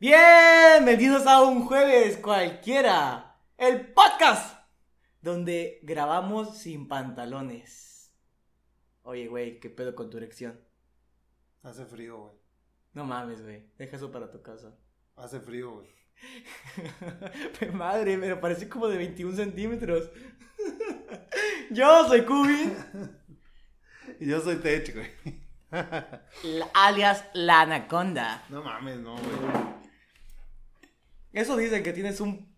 Bienvenidos a un jueves cualquiera, el podcast donde grabamos sin pantalones. Oye, güey, ¿qué pedo con tu erección? Hace frío, güey. No mames, güey, deja eso para tu casa. Hace frío, güey. Madre, pero parece como de 21 centímetros. Yo soy Kubi, Y yo soy Tech, güey. alias la anaconda. No mames, no, güey. Eso dicen que tienes un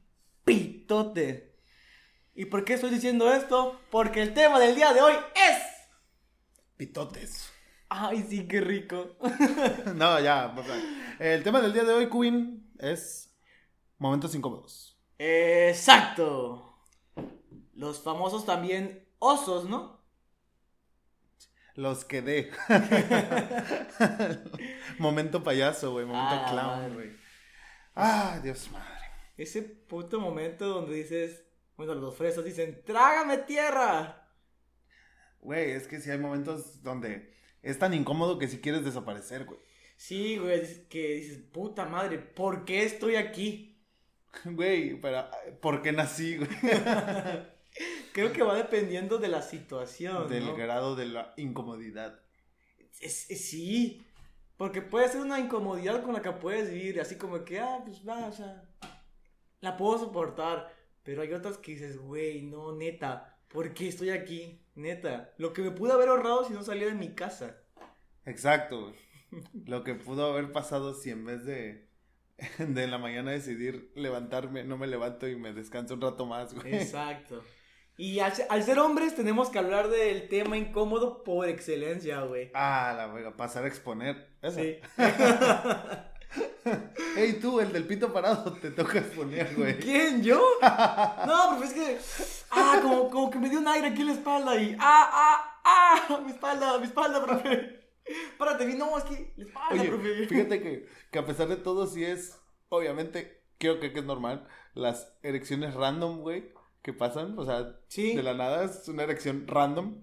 pitote. ¿Y por qué estoy diciendo esto? Porque el tema del día de hoy es... Pitotes. Ay, sí, qué rico. No, ya. El tema del día de hoy, Queen, es momentos incómodos. Exacto. Los famosos también osos, ¿no? Los que dé. Momento payaso, güey. Momento Ah, clown, güey. Ah, Dios madre. Ese puto momento donde dices, bueno, los fresas dicen, trágame tierra. Güey, es que sí hay momentos donde es tan incómodo que si quieres desaparecer, güey. Sí, güey, es que dices, puta madre, ¿por qué estoy aquí? Güey, pero ¿por qué nací, güey? Creo que va dependiendo de la situación. Del ¿no? grado de la incomodidad. Es- es- sí, porque puede ser una incomodidad con la que puedes vivir, así como que, ah, pues va, o sea, la puedo soportar, pero hay otras que dices, güey, no, neta, ¿por qué estoy aquí? Neta, lo que me pude haber ahorrado si no salía de mi casa. Exacto. Lo que pudo haber pasado si en vez de, de en la mañana decidir levantarme, no me levanto y me descanso un rato más, güey. Exacto. Y al, se- al ser hombres tenemos que hablar del tema incómodo por excelencia, güey. Ah, la verga, pasar a exponer. Eso. Sí. Ey, tú, el del pito parado, te toca exponer, güey. ¿Quién? ¿Yo? No, pero es que. Ah, como, como que me dio un aire aquí en la espalda y. ¡Ah, ah, ah! Mi espalda, mi espalda, profe. Párate, vi- no, es que. La espalda, Oye, profe. fíjate que, que a pesar de todo, sí es, obviamente, creo que, que es normal, las erecciones random, güey, que pasan, o sea, Sí. de la nada es una erección random.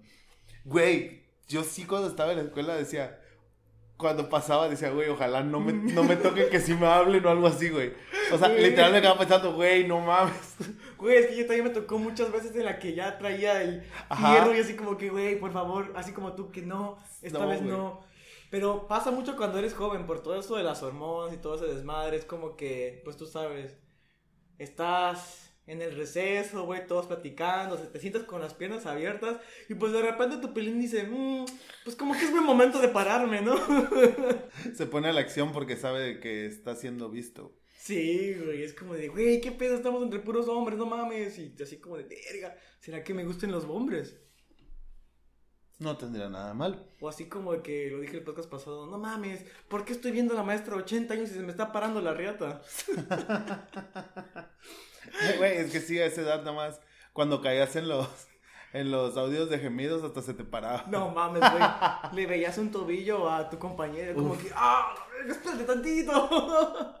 Güey, yo sí cuando estaba en la escuela decía, cuando pasaba decía, güey, ojalá no me, no me toquen que sí me hablen o algo así, güey. O sea, Güey. literal me quedaba pensando, güey, no mames. Güey, es que yo también me tocó muchas veces en la que ya traía el Ajá. hierro y así como que, güey, por favor, así como tú, que no, esta No, vez güey. no. Pero pasa mucho cuando eres joven, por todo esto de las hormonas y todo ese desmadre, es como que, pues tú sabes, estás en el receso, güey, todos platicando, se- te sientas con las piernas abiertas y pues de repente tu pelín dice, "Mm, pues como que es buen momento de pararme, ¿no? Se pone a la acción porque sabe que está siendo visto. Sí, güey, es como de, güey, qué pedo, estamos entre puros hombres, no mames, y así como de, verga, ¿será que me gusten los hombres? No tendría nada mal. O así como de que lo dije el podcast pasado, no mames, ¿por qué estoy viendo a la maestra 80 años y se me está parando la riata? Güey, es que sí, a esa edad nada más, cuando caías en los, en los audios de gemidos hasta se te paraba. No mames, güey, le veías un tobillo a tu compañero, como que, ah, espérate tantito.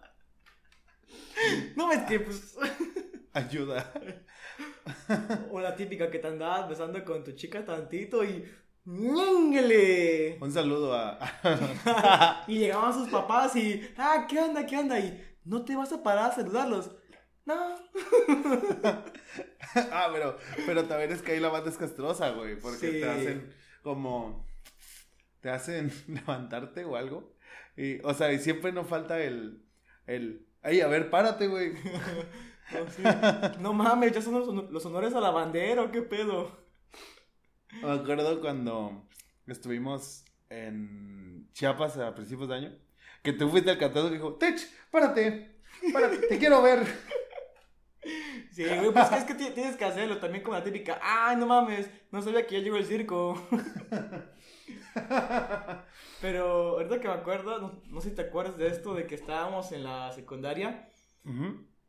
No ves que, pues, Ayuda. o la típica que te andabas besando con tu chica tantito y, ¡ñéngale! Un saludo a... Y llegaban sus papás y, ah, ¿qué onda, qué onda? Y, ¿no te vas a parar a saludarlos? No. ah, pero, pero también es que ahí la banda es castrosa, güey, porque Sí. te hacen como... Te hacen levantarte o algo. Y, o sea, y siempre no falta el... el Ay, a ver, párate, güey. No, sí. No mames, ya son los, honor- los honores a la bandera, ¿o qué pedo? Me acuerdo cuando estuvimos en Chiapas a principios de año, que tú fuiste al cantado y dijo, Tech, párate, párate, te quiero ver. Sí, güey, pues es que ti- tienes que hacerlo también como la típica, ay, no mames, no sabía que ya llegó el circo. Pero ahorita que me acuerdo, no, no sé si te acuerdas de esto, de que estábamos en la secundaria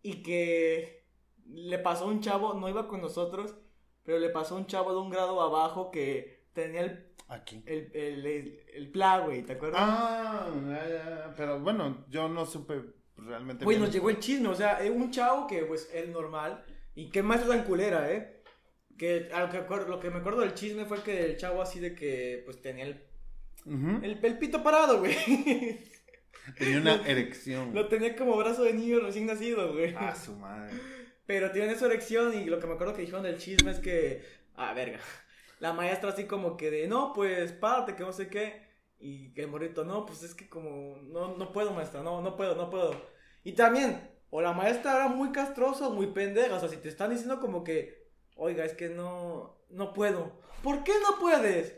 y que le pasó a un chavo, no iba con nosotros, pero le pasó a un chavo de un grado abajo que tenía el, Aquí. el, el, el, el pla, güey, ¿te acuerdas? Ah, ya, ya, pero bueno, yo no supe realmente. Güey, bien. nos llegó el chisme, o sea, eh, un chavo que pues es normal y qué más tan culera, ¿eh? Que a lo que, acuerdo- lo que me acuerdo del chisme fue que el chavo así de que pues tenía el, Ujú. el, el pito parado, güey. Tenía una erección. Lo tenía como brazo de niño recién nacido, güey. Ah, su madre. Pero tiene su erección y lo que me acuerdo que dijeron del chisme es que, ah, verga, la maestra así como que de, no, pues párate, que no sé qué. Y el morrito, no, pues es que como, no, no puedo, maestra, no, no puedo, no puedo. Y también, o la maestra era muy castrosa o muy pendeja, o sea, si te están diciendo como que, oiga, es que no, no puedo. ¿Por qué no puedes?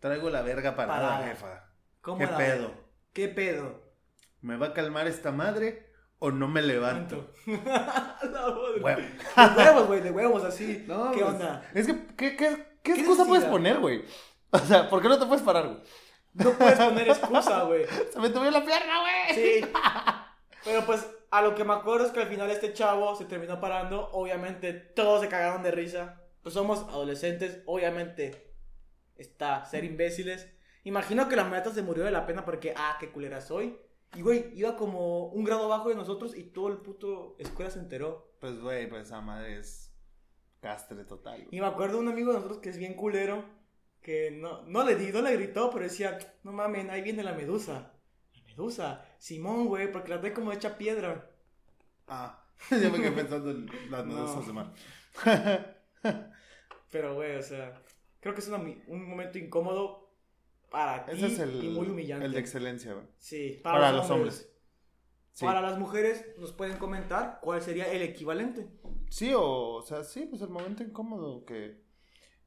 Traigo la verga parada, Parada. jefa. ¿Cómo ¿Qué la- pedo? ¿Qué pedo? ¿Me va a calmar esta madre o no me levanto? Huevo. De huevos, güey, de huevos, así. No, ¿Qué pues, onda? Es que, ¿qué, qué, qué ¿Qué excusa puedes poner, güey? O sea, ¿por qué no te puedes parar, güey? No puedes poner excusa, güey. Se me tuvió la pierna, güey. Sí. Pero pues, a lo que me acuerdo es que al final este chavo se terminó parando. Obviamente, todos se cagaron de risa. Pues somos adolescentes, obviamente. Está ser imbéciles. Imagino que la maestra se murió de la pena porque, ah, qué culera soy. Y, güey, iba como un grado abajo de nosotros y todo el puto escuela se enteró. Pues, güey, pues esa madre es castre total. güey. Y me acuerdo de un amigo de nosotros que es bien culero, que no, no le di, no le gritó, pero decía, no mames, ahí viene la medusa. Medusa, Simón, güey, porque la trae como hecha piedra. Ah, yo me quedé pensando en las medusas de mar. Pero, güey, o sea, creo que es una un momento incómodo para ti Ese es el, y muy humillante. el de excelencia, güey. Sí, Para los hombres. Sí. Para las mujeres, nos pueden comentar cuál sería el equivalente. Sí, o, o sea, sí, pues el momento incómodo que,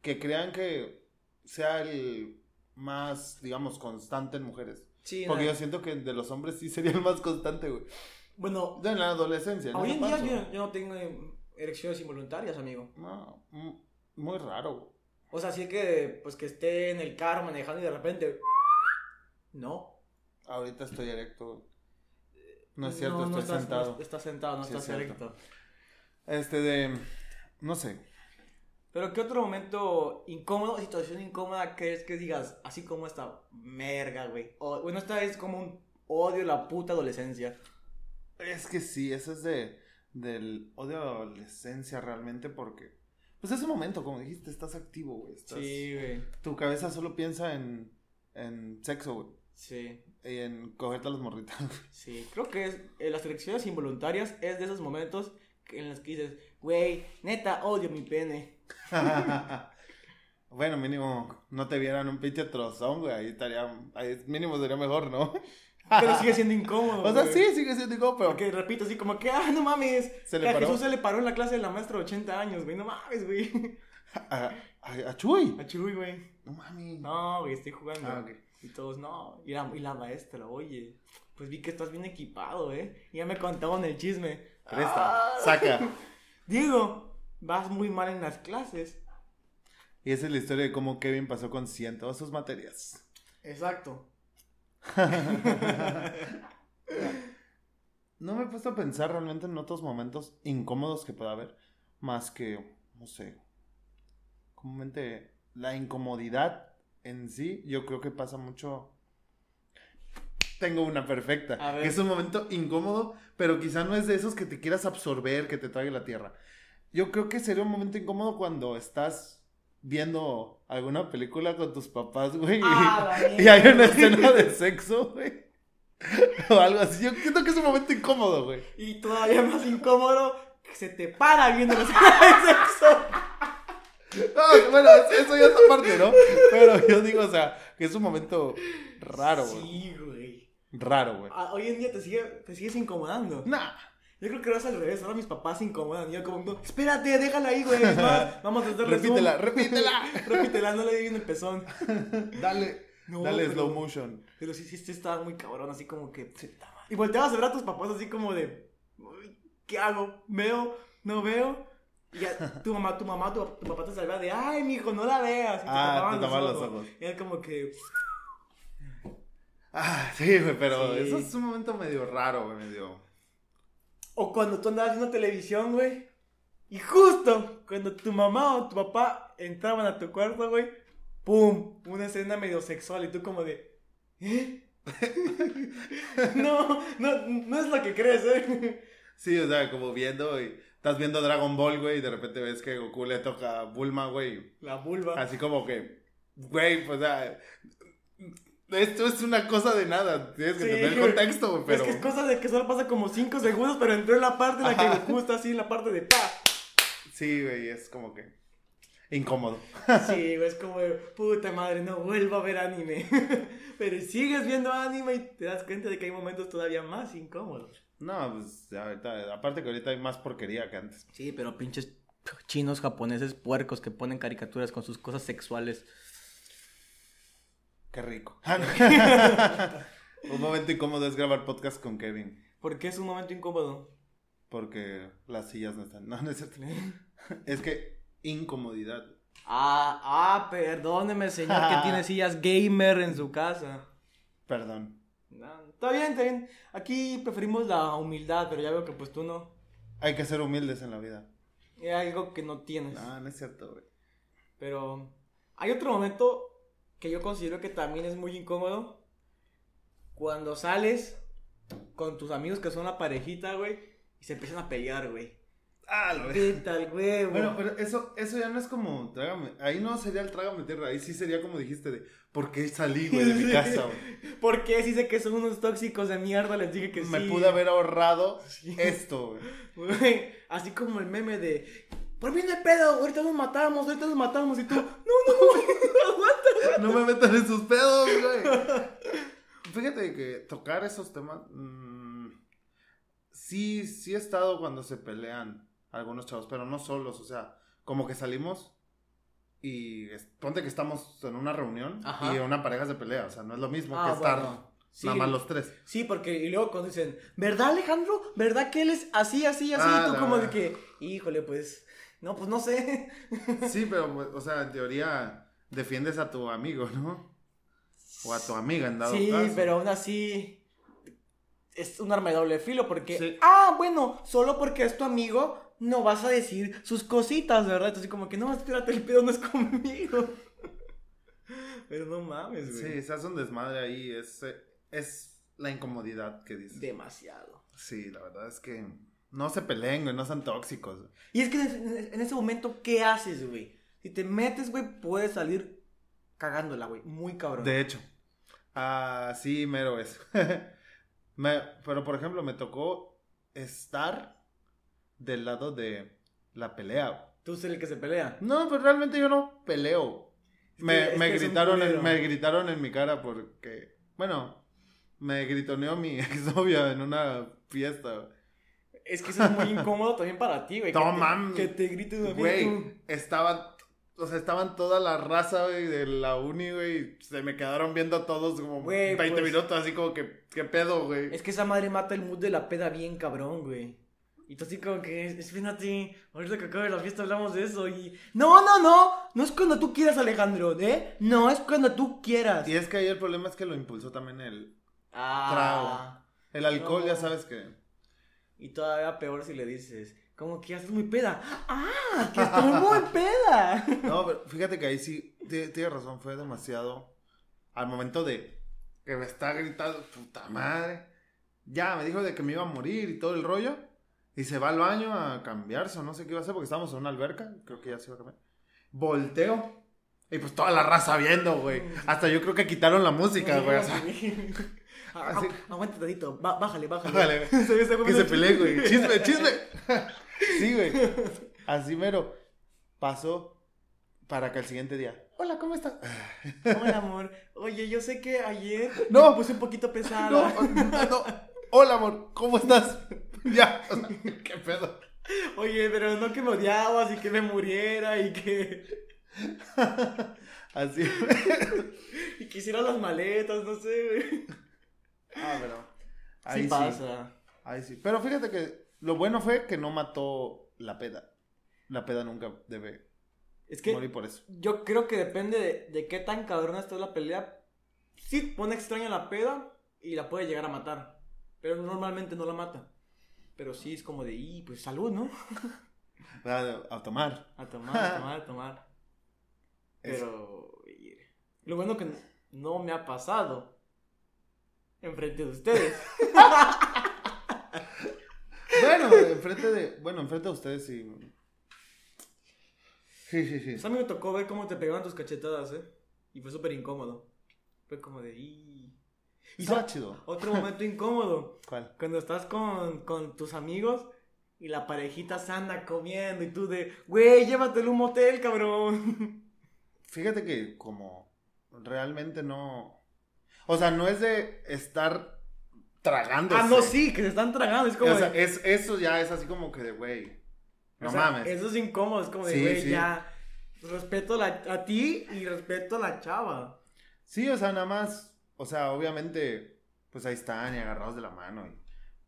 que crean que sea el más, digamos, constante en mujeres. Sí, Porque yo siento que de los hombres sí sería el más constante, güey. bueno, De la adolescencia. hoy en no día yo, yo no tengo erecciones involuntarias, amigo. No, muy raro, güey. O sea, sí que, pues que esté en el carro manejando y de repente... No. Ahorita estoy erecto. No es cierto, estoy estás, sentado. No estás sentado, no Sí, estás es erecto. Este de, no sé, Pero ¿qué otro momento incómodo, situación incómoda crees que digas, así como esta merga, güey? O, bueno, esta es como un odio a la puta adolescencia. Es que sí, eso es de del odio a la adolescencia realmente porque pues ese momento, como dijiste, estás activo, güey. Estás, Sí, güey. Tu cabeza solo piensa en, en sexo, güey. Sí, Y en cogerte a los morritos. sí. Creo que es, eh, las elecciones involuntarias es de esos momentos en los que dices, güey, neta, odio mi pene. bueno, mínimo, no te vieran un pinche trozón, güey. Ahí estaría, ahí mínimo sería mejor, ¿no? Pero sigue siendo incómodo. o sea, güey. sí, sigue siendo igual, pero Porque repito así como que, ah, no mames. Se le paró. Jesús se le paró en la clase de la maestra de 80 años, güey. No mames, güey. a, a, a Chuy. A Chuy, güey. No mami. No, güey, estoy jugando. Ah. Y todos, no. Y la, y la maestra, oye, pues vi que estás bien equipado, ¿eh? Y ya me contaban el chisme. Presta, Ah. saca. Diego, vas muy mal en las clases. Y esa es la historia de cómo Kevin pasó con 100 todas sus materias. Exacto. No me he puesto a pensar realmente en otros momentos incómodos que pueda haber, más que, no sé, comúnmente la incomodidad en sí, yo creo que pasa mucho... Tengo una perfecta, que es un momento incómodo, pero quizá no es de esos que te quieras absorber, que te trague la tierra. Yo creo que sería un momento incómodo cuando estás viendo alguna película con tus papás, güey, y- Ah, la y hay una escena de sexo, güey. O algo así. Yo siento que es un momento incómodo, güey. Y todavía más incómodo, que se te para viendo los de sexo. No, bueno, eso ya es aparte, ¿no? Pero yo digo, o sea, que es un momento raro, güey. Sí, güey. Raro, güey. Ah, Hoy en día te, sigue, te sigues incomodando. Nah. Yo creo que ahora es al revés. Ahora mis papás se incomodan. Y yo como, no, espérate, déjala ahí, güey. más, Vamos a hacerle Repítela, zoom. repítela. repítela, no le di el pezón. Dale, No, dale pero- slow motion. Pero sí, sí, sí estaba muy cabrón, así como que... Y volteabas a ver a tus papás así como de... "Uy, ¿Qué hago? ¿Veo? ¿No veo? Y ya tu mamá, tu mamá, tu, tu papá te salvaba de... ¡Ay, mijo, no la veas! Y te Ah, tapaban te tapaban los ojos. Y era como que... Ah, sí, güey, pero Sí. eso es un momento medio raro, güey, medio. O cuando tú andabas viendo televisión, güey. Y justo cuando tu mamá o tu papá entraban a tu cuarto, güey. ¡Pum! Una escena medio sexual y tú como de... ¿Eh? no, no, no es lo que crees, ¿eh? Sí, o sea, como viendo y estás viendo Dragon Ball, güey, y de repente ves que Goku le toca a Bulma, güey. La vulva. Así como que, güey, pues, o sea, Esto es una cosa de nada. Tienes que Sí. tener contexto, güey, pero. Es que es cosa de que solo pasa como 5 segundos, pero entró en la parte en la que Ajá. Goku está así, en la parte de pa. Sí, güey, es como que. Incómodo. Sí, güey, es como de, puta madre, no vuelvo a ver anime. pero sigues viendo anime y te das cuenta de que hay momentos todavía más incómodos. No, pues ahorita, aparte que ahorita hay más porquería que antes. Sí, pero pinches chinos japoneses puercos que ponen caricaturas con sus cosas sexuales. Qué rico. Un momento incómodo es grabar podcast con Kevin. ¿Por qué es un momento incómodo? Porque las sillas no están. No, no es cierto. Es que incomodidad. Ah, ah, perdóneme, señor, que tiene sillas gamer en su casa. Perdón. No, está bien, está bien. Aquí preferimos la humildad, pero ya veo que pues tú no. Hay que ser humildes en la vida. Es algo que no tienes. No, no es cierto, güey. Pero hay otro momento que yo considero que también es muy incómodo. Cuando sales con tus amigos que son la parejita, güey, y se empiezan a pelear, güey. Ah, lo Vete al huevo. Bueno, pero eso, eso ya no es como trágame. Ahí no sería el trágame tierra. Ahí sí sería como dijiste de ¿por qué salí, güey, de mi casa, güey? ¿Por qué si sé que son unos tóxicos de mierda? Les dije que Me sí. pude haber ahorrado Sí. esto, güey. Güey, así como el meme de. Por mí no hay pedo, ahorita nos matamos, ahorita nos matamos. Y tú, no, no, no, aguanta. No me metan en sus pedos, güey. Fíjate que tocar esos temas. mm, sí, sí he estado cuando se pelean algunos chavos, pero no solos. O sea, como que salimos y es- ponte que estamos en una reunión Ajá. y una pareja se pelea. O sea, no es lo mismo Ah, que estar. Sí. nada más los tres. Sí, porque y luego cuando dicen, ¿verdad Alejandro? ¿Verdad que él es así, así, así? Ah, y tú la como de que, híjole, pues, no, pues no sé. Sí, pero, pues, o sea, en teoría defiendes a tu amigo, ¿no? O a tu amiga en dado sí, caso. pero aún así es un arma de doble filo porque, Sí. ah, bueno, solo porque es tu amigo no vas a decir sus cositas, ¿verdad? Entonces como que, no, espérate, el pedo no es conmigo. Pero no mames, güey. Sí, se hace un desmadre ahí. Es, es la incomodidad que dices. Demasiado. Sí, la verdad es que no se peleen, güey, no sean tóxicos. güey. Y es que en ese momento, ¿qué haces, güey? Si te metes, güey, puedes salir cagándola, güey. Muy cabrón. De hecho, ah, sí, mero es. Me- pero, por ejemplo, me tocó estar del lado de la pelea. güey. Tú eres el que se pelea. No, pero realmente yo no peleo. Es Me, que- gritaron en, me gritaron en mi cara porque, bueno, me gritoneó mi exnovia en una fiesta. Güey. Es que eso es muy incómodo también para ti, güey. que No te- mames. Que te griten a mí, Güey, tú. estaban, o sea, estaban toda la raza, güey, de la uni, güey, se me quedaron viendo todos como Güey, 20 pues- minutos, así como que, ¿qué pedo, güey? Es que esa madre mata el mood de la peda bien cabrón, güey. Y tú así como que, espérate, ahorita que acabe la fiesta hablamos de eso y... No, no, no, no es cuando tú quieras, Alejandro, ¿eh? No, es cuando tú quieras. Y es que ahí el problema es que lo impulsó también el, Ah. el alcohol, No. ya sabes que... Y todavía peor si le dices, como que ya estás muy peda. ¡Ah! ¡Que estoy muy peda! No, pero fíjate que ahí sí, ti- tienes razón, fue demasiado, al momento de que me está gritando, puta madre, ya me dijo de que me iba a morir y todo el rollo, y se va al baño a cambiarse o no sé qué iba a hacer porque estábamos en una alberca, creo que ya se iba a cambiar. Volteo. Y pues toda la raza viendo, güey. Hasta yo creo que quitaron la música, güey. o sea, Ah, Aguanta tantito, bájale, bájale. Bájale. Que se pelee, güey. Chisme, chisme. Sí, güey. Así mero. Pasó para que el siguiente día. Hola, ¿cómo estás? Hola, amor. Oye, yo sé que ayer No. me puse un poquito pesada. No, no. Hola, amor, ¿cómo estás? Ya. o sea, ¿Qué pedo? Oye, pero no que me odiabas y que me muriera y que, Así. y que hiciera las maletas, no sé, güey. Ah, pero. Ahí sí. pasa. Ahí sí. Pero fíjate que lo bueno fue que no mató la peda. La peda nunca debe Es que morir por eso. yo creo que depende de, de qué tan cabrona está la pelea. Sí pone extraña la peda y la puede llegar a matar. Pero normalmente no la mata. Pero sí es como de, y pues salud, ¿no? A, a tomar. A tomar, a tomar, a tomar. Pero lo bueno que no me ha pasado enfrente de ustedes. Bueno, enfrente de. Bueno, enfrente de ustedes sí. Sí, sí, sí. Pues a mí me tocó ver cómo te pegaban tus cachetadas, ¿eh? Y fue súper incómodo. Fue como de... Y Estaba chido. otro momento incómodo. ¿Cuál? Cuando estás con, con tus amigos y la parejita se anda comiendo y tú de, güey, llévatelo a un motel, cabrón. Fíjate que como realmente no... O sea, no es de estar tragándose. Ah, no, sí, que se están tragando. Es como O sea, de, es, eso ya es así como que de, güey, no o sea, mames. Eso es incómodo, es como de, güey, sí. ya. Respeto a, la- a ti y respeto a la chava. Sí, o sea, nada más, o sea, obviamente, pues ahí están y agarrados de la mano y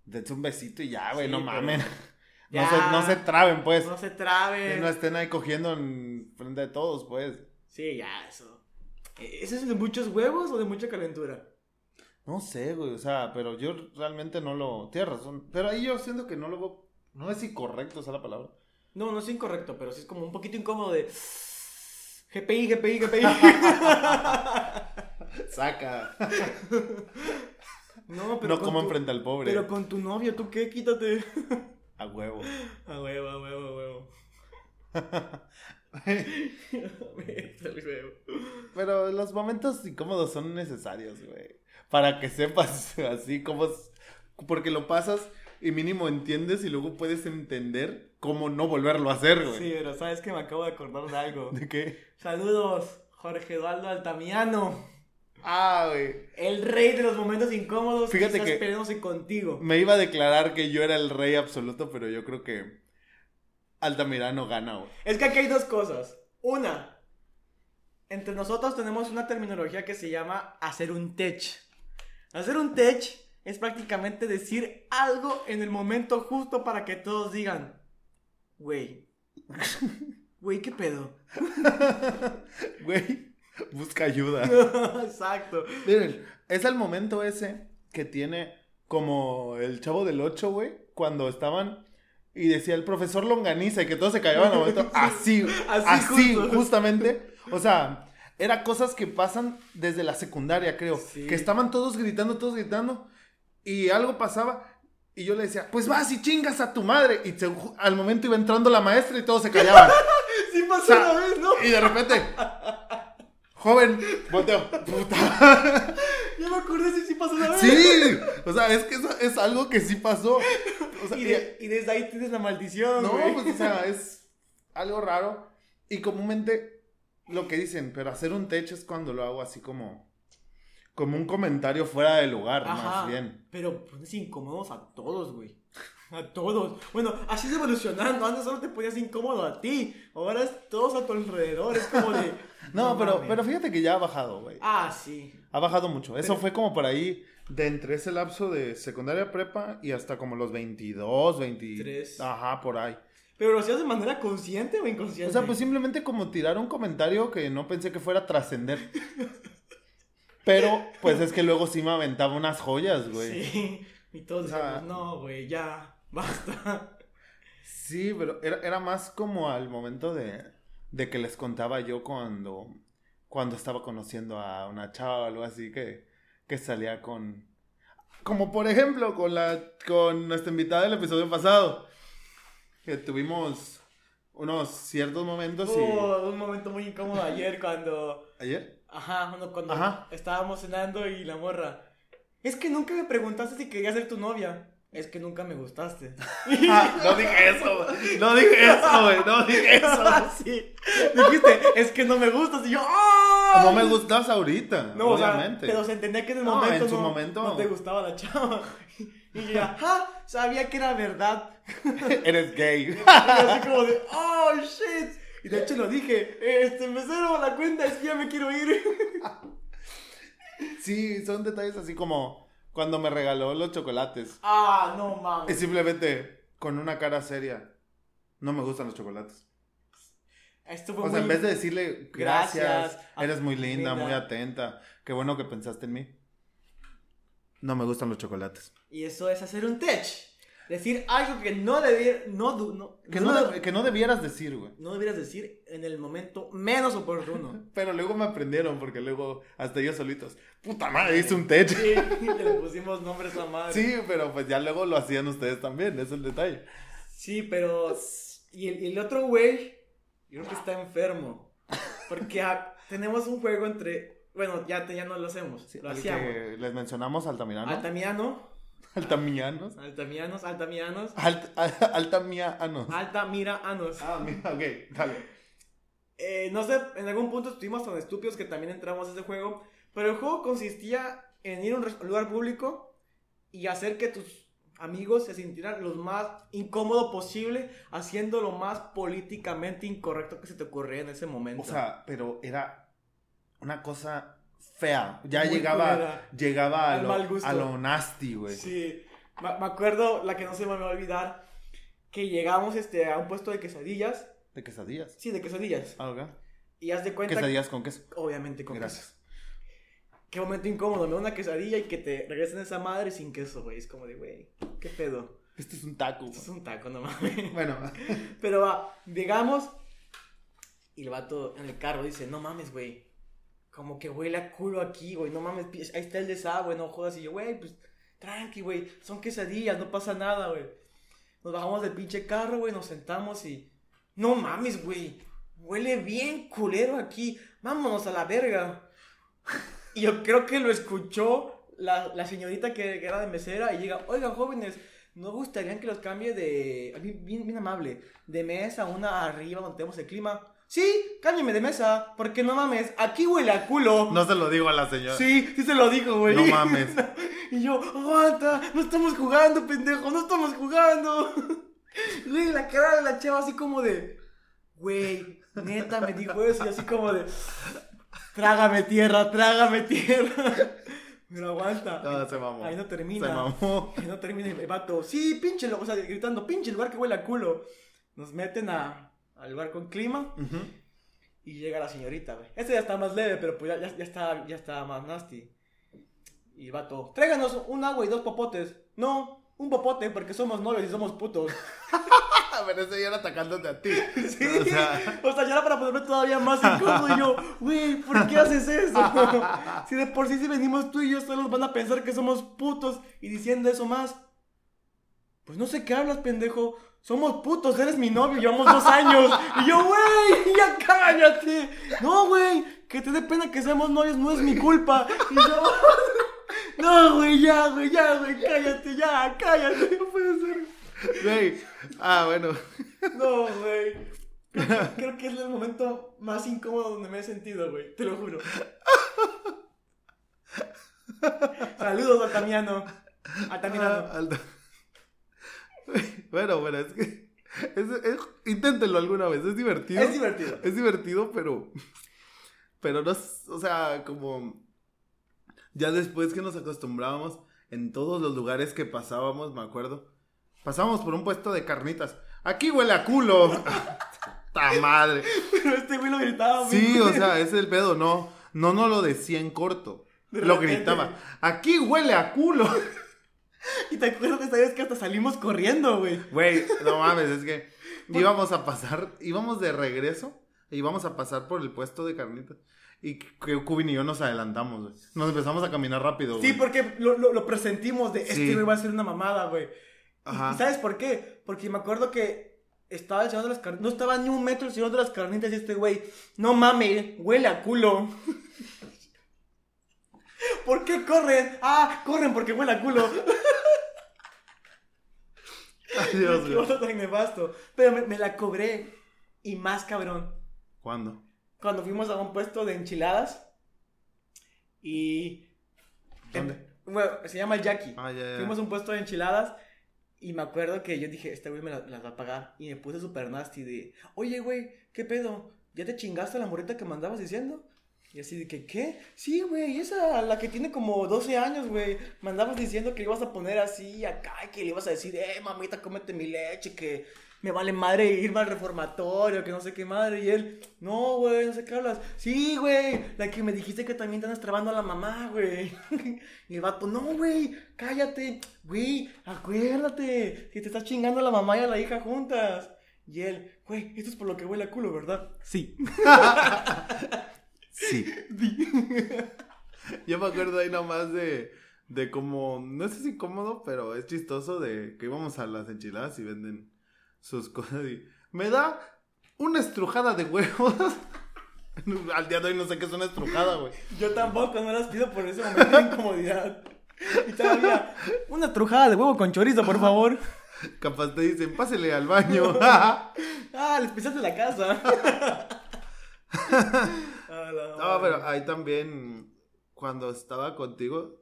dense un besito y ya, güey, Sí, no pero- mamen. Ya. No, se, no se traben, pues. No se Que trabe. no estén ahí cogiendo en frente de todos, pues. Sí, ya, eso. ¿E- ¿Eso es de muchos huevos o de mucha calentura? No sé, güey, o sea, pero yo realmente no lo... Tienes razón, pero ahí yo siento que no lo veo... No es incorrecto esa la palabra. No, no es incorrecto, pero sí es como un poquito incómodo de. GPI, GPI, GPI. Saca. no, pero. no como enfrente al pobre. Pero con tu novia, ¿tú qué? Quítate. A huevo. A huevo, a huevo, a huevo. Pero los momentos incómodos son necesarios, güey. Para que sepas así cómo es. Porque lo pasas y mínimo entiendes y luego puedes entender cómo no volverlo a hacer, güey. Sí, pero sabes que me acabo de acordar de algo. ¿De qué? Saludos, Jorge Eduardo Altamiano. Ah, güey. El rey de los momentos incómodos. Fíjate que- esperéndose contigo. Me iba a declarar que yo era el rey absoluto, pero yo creo que Altamirano gana, güey. Es que aquí hay dos cosas. Una, entre nosotros tenemos una terminología que se llama hacer un tech. Hacer un tech es prácticamente decir algo en el momento justo para que todos digan, güey, güey, ¿qué pedo? Güey, busca ayuda. Exacto. Miren, es el momento ese que tiene como el chavo del 8, güey, cuando estaban y decía el profesor Longaniza y que todos se callaban al momento. Así, Así así, justo. justamente. O sea, era cosas que pasan desde la secundaria, creo. Sí. Que estaban todos gritando, todos gritando y algo pasaba. Y yo le decía, pues vas y chingas a tu madre. Y se- al momento iba entrando la maestra y todos se callaban. Sí pasó O sea, una vez, ¿no? Y de repente, joven, volteo, puta. Yo me acordé si sí pasó una vez. Sí, o sea, es que eso es algo que sí pasó. O sea, Y, de- y desde ahí tienes la maldición, no, güey. pues, o sea, es algo raro. Y comúnmente lo que dicen, pero hacer un techo es cuando lo hago así como, como un comentario fuera de lugar, Ajá, más bien. Pero pones incómodos a todos, güey. A todos. Bueno, así es evolucionando. Antes solo te ponías incómodo a ti. Ahora es todos a tu alrededor. Es como de. No, pero, mames. pero fíjate que ya ha bajado, güey. Ah, sí. Ha bajado mucho. Eso Pero- fue como por ahí, de entre ese lapso de secundaria prepa y hasta como los 22, 23. Tres. Ajá, por ahí. Pero lo hacías de manera consciente o inconsciente. O sea, pues simplemente como tirar un comentario que no pensé que fuera a trascender. Pero, pues es que luego sí me aventaba unas joyas, güey. Sí. Sí. Y todos O sea- decíamos, no, güey, ya. Basta. pero era, era más como al momento de, de que les contaba yo cuando, cuando estaba conociendo a una chava o algo así que, que salía con... Como por ejemplo con, la, con nuestra invitada del episodio pasado. Que tuvimos unos ciertos momentos y... Hubo un momento muy incómodo ayer cuando. ¿Ayer? Ajá, cuando Ajá. estábamos cenando y la morra. Es que nunca me preguntaste si quería ser tu novia. Es que nunca me gustaste. Ah, no dije eso. No dije eso, güey. No dije eso. sí. Dijiste, es que no me gustas. Y yo, ¡ah! No me gustas ahorita, No, o sea, obviamente. pero se entendía que en el No, momento, en su no, momento. no te gustaba la chava. Y yo, ajá, sabía que era verdad. Eres gay. Y así como de, oh, shit. Y de hecho lo dije, este, mesero, la cuenta es que ya me quiero ir. Sí, son detalles así como cuando me regaló los chocolates. Ah, no Y mames. simplemente con una cara seria. No me gustan los chocolates. Fue O sea, muy... en vez de decirle gracias, Gracias, eres muy linda, linda. muy atenta, qué bueno que pensaste en mí. No me gustan los chocolates. Y eso es hacer un tech. Decir algo que no debiera, no, Que no, que no debieras decir, güey. no debieras decir en el momento menos oportuno. Pero luego me aprendieron porque luego hasta ellos solitos. Puta madre, hice un techo. Sí, le pusimos nombres a madre. Sí, pero pues ya luego lo hacían ustedes también, es el detalle. Sí, pero. Y el, otro güey, yo creo que está enfermo. Porque tenemos un juego entre Bueno, ya, te- ya no lo hacemos. lo hacíamos. que les mencionamos Altamirano. Altamiano. Altamianos. Altamianos, altamianos. Alt, al- Altamianos. Altamira anos. Ah, mira, ok, dale. Eh, no sé, en algún punto estuvimos tan estúpidos que también entramos a ese juego. Pero el juego consistía en ir a un lugar público y hacer que tus amigos se sintieran lo más incómodo posible, haciendo lo más políticamente incorrecto que se te ocurría en ese momento. O sea, pero era una cosa fea. Ya Muy llegaba, culera. llegaba a lo, a lo nasty, güey. Sí, me, me acuerdo, la que no se me va a olvidar, que llegamos este, a un puesto de quesadillas. De quesadillas. Sí, de quesadillas. Ah, ok. Y haz de cuenta. Quesadillas con queso. Obviamente con Gracias. queso. Qué momento incómodo, me da una quesadilla y que te regresen esa madre sin queso, güey. Es como de, güey, qué pedo. Este es un taco. Esto es un taco, no mames. Bueno, Pero va, llegamos y el vato en el carro dice, no mames, güey. Como que huele a culo aquí, güey. No mames, ahí está el desagüe, no jodas. Y yo, güey, pues tranqui, güey. Son quesadillas, no pasa nada, güey. Nos bajamos del pinche carro, güey, nos sentamos y... No mames, güey. Huele bien culero aquí. Vámonos a la verga. Y yo creo que lo escuchó la, la señorita que, era de mesera y llega, oigan jóvenes, ¿no gustarían que los cambie de, bien, bien amable, de mesa a una arriba donde tenemos el clima? Sí, cámbiame de mesa, porque no mames, aquí huele a culo. no se lo digo a la señora. Sí, sí se lo digo, güey. No mames. Y yo, aguanta, no estamos jugando, pendejo, no estamos jugando. Güey, la cara de la chava así como de, güey, neta me dijo eso y así como de, trágame tierra, trágame tierra. Pero aguanta. No, se mamó. Ahí no termina. Se mamó. Ahí no termina el vato. Sí, pinche, o sea, gritando, pinche lugar que huele a culo. Nos meten a, al lugar con clima. Y llega la señorita, güey. Este ya está más leve, pero pues ya, ya, ya está, ya está más nasty. Y el vato, tráiganos un agua y dos popotes. No, un popote porque somos novios y somos putos. Ver, ese ya era atacándote a ti. Sí. O sea, O sea, ya era para ponerme todavía más incómodo. Y yo, güey, ¿por qué haces eso? Si de por sí si venimos tú y yo, solo van a pensar que somos putos. Y diciendo eso más, pues no sé qué hablas, pendejo. Somos putos, eres mi novio, llevamos dos años. Y yo, güey, ya cállate. No, güey, que te dé pena que seamos novios no es mi culpa. Y yo, no, güey, ya, güey, ya, güey, cállate, ya, cállate. No puede ser. güey. Ah, bueno. No, güey. Creo, que- creo que es el momento más incómodo donde me he sentido, güey. Te lo juro. Saludos, Altamiano. Altamirano. Ah, alta- Bueno, bueno, es que. es- es- inténtenlo alguna vez, es divertido. Es divertido. Es divertido, pero. Pero no es. O sea, como. Ya después que nos acostumbrábamos, en todos los lugares que pasábamos, me acuerdo. Pasábamos por un puesto de carnitas. Aquí huele a culo. ¡Ta madre! Pero este güey lo gritaba. Sí, o sea, ese es el pedo. No, no, no lo decía en corto. De lo repente. gritaba. Aquí huele a culo. Y te acuerdas de esa vez que hasta salimos corriendo, güey. Güey, no mames, es que íbamos a pasar, íbamos de regreso e íbamos a pasar por el puesto de carnitas. Y que Cubin y yo nos adelantamos, güey. Nos empezamos a caminar rápido, güey. Sí, porque lo, lo, lo presentimos de este Sí. güey va a ser una mamada, güey. Y- Ajá. ¿Y sabes por qué? Porque me acuerdo que estaba el señor de las carnitas. No estaba ni un metro el señor de las carnitas y este güey. No mames, huele a culo. ¿Por qué corren? Ah, corren porque huele a culo. Ay, Dios, Qué cosa tan nefasto. Pero me, me la cobré. Y más cabrón. ¿Cuándo? Cuando fuimos a un puesto de enchiladas. Y. ¿Dónde? Bueno, se llama el Jackie. Ah, ya, ya. Fuimos a un puesto de enchiladas. Y me acuerdo que yo dije, este güey me la- las va a pagar. Y me puse súper nasty de, oye, güey, ¿qué pedo? ¿Ya te chingaste la morrita que me andabas diciendo? Y así de que, ¿qué? Sí, güey, esa, la que tiene como 12 años, güey. Me andabas diciendo que le ibas a poner así acá y que le ibas a decir, eh, mamita, cómete mi leche, que me vale madre irme al reformatorio, que no sé qué madre. Y él, no, güey, no sé qué hablas. Sí, güey, la que me dijiste que también te andas trabando a la mamá, güey. y el vato, no, güey, cállate, güey, acuérdate, que te estás chingando a la mamá y a la hija juntas. Y él, güey, esto es por lo que huele a culo, ¿verdad? Sí. Sí. Yo me acuerdo ahí nomás de, de como, no sé si cómodo, pero es chistoso de que íbamos a las enchiladas y venden sus cosas y me da una estrujada de huevos. Al día de hoy no sé qué es una estrujada, güey. Yo tampoco, no las pido por ese momento de incomodidad. Y todavía, una trujada de huevo con chorizo, por favor. Capaz te dicen, pásele al baño. Ah, les pisaste la casa. Ah, la no, pero ahí también, cuando estaba contigo,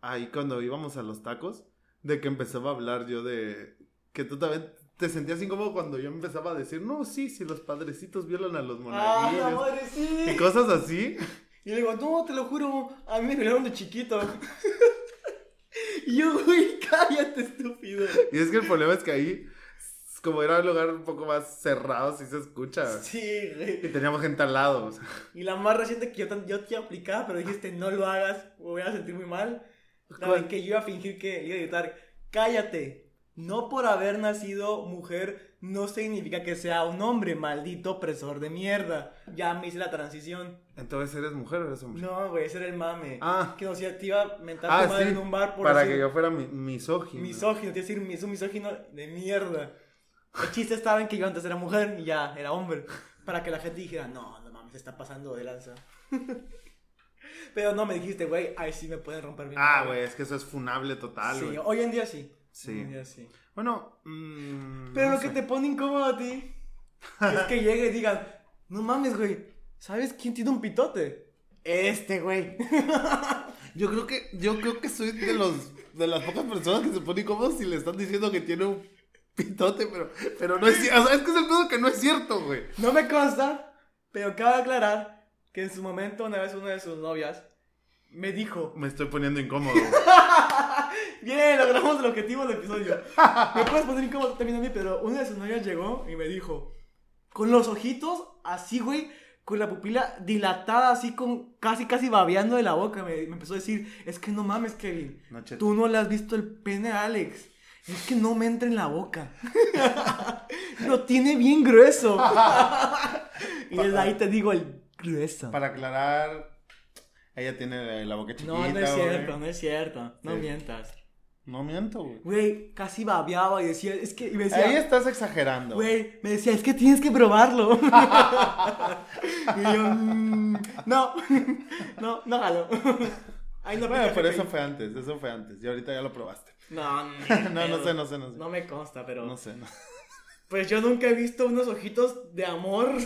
ahí cuando íbamos a los tacos, de que empezaba a hablar yo de que tú también te sentías incómodo cuando yo empezaba a decir, no, sí, si los padrecitos violan a los Ah, monaguillos. madre, sí. y cosas así. Y le digo, no, te lo juro, a mí me violaron de chiquito. y yo, güey, cállate, estúpido. Y es que el problema es que ahí, como era un lugar un poco más cerrado, sí se escucha. Sí, Y güey. teníamos gente al lado. o sea. Y la más reciente que yo, yo te aplicaba, pero dijiste, no lo hagas, me voy a sentir muy mal. La que yo iba a fingir que iba a gritar, cállate. No por haber nacido mujer no significa que sea un hombre, maldito opresor de mierda. Ya me hice la transición. Entonces, ¿eres mujer o eres hombre? No, güey, ese era el mame. Ah. Que nos te iba a mentar Ah, tu madre sí, en un bar por para decir- que yo fuera mi- misógino. Misógino, te iba a decir, es un misógino de mierda. El chiste estaba en que yo antes era mujer y ya era hombre. Para que la gente dijera, no, no mames, se está pasando de lanza. Pero no me dijiste, güey, ahí sí me pueden romper mi Ah, güey, es que eso es funable total, Sí, hoy en día sí. Sí. Hoy en día sí. Bueno, mm, Pero no lo que te pone incómodo a ti es que llegue y digan, no mames, güey, ¿sabes quién tiene un pitote? Este, güey. Yo creo que, yo creo que soy de los, de las pocas personas que se ponen incómodos si le están diciendo que tiene un pitote, pero, pero no es cierto. O sea, es que es el pedo que no es cierto, güey. No me consta, pero cabe aclarar que en su momento una vez una de sus novias me dijo, Me estoy poniendo incómodo. bien, logramos el objetivo del episodio. Me puedes poner incómodo también a mí, pero una de sus novias llegó y me dijo, con los ojitos así, güey, con la pupila dilatada, así con casi, casi babeando de la boca, me, me empezó a decir, es que no mames, Kevin, No, tú no le has visto el pene a Alex. Es que no me entra en la boca. Lo tiene bien grueso. y desde ahí te digo el grueso. Para aclarar, ella tiene la boca chiquita. No, no es güey. cierto, no es cierto. No Sí. mientas. No miento, güey. Güey, casi babeaba y decía, es que, y me decía, Ahí estás exagerando. güey, me decía, es que tienes que probarlo. y yo, "Mm, no, no, no jalo. Ay, no Bueno, pero eso fue antes, eso fue antes. Y ahorita ya lo probaste. No, no, No, no sé, no sé, no sé. No me consta, pero. No sé, no. Pues yo nunca he visto unos ojitos de amor.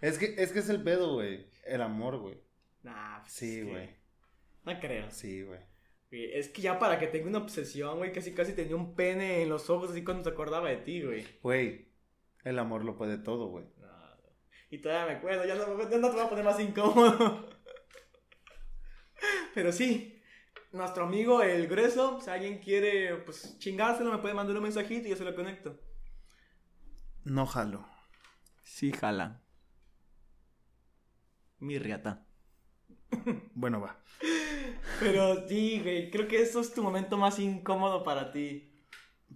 Es que, es que es el pedo, güey. El amor, güey. Nah, pues Sí, es que güey. No creo. Sí, güey. Güey, Es que ya para que tenga una obsesión, güey, casi casi tenía un pene en los ojos así cuando se acordaba de ti, güey. Güey, el amor lo puede todo, güey. No, no. Y todavía me acuerdo, ya no, ya no te voy a poner más incómodo. Pero sí, nuestro amigo el grueso, si alguien quiere pues chingárselo, me puede mandar un mensajito y yo se lo conecto. No jalo. Sí, jala. Mi riata. Bueno, va. Pero sí, güey, creo que eso es tu momento más incómodo para ti.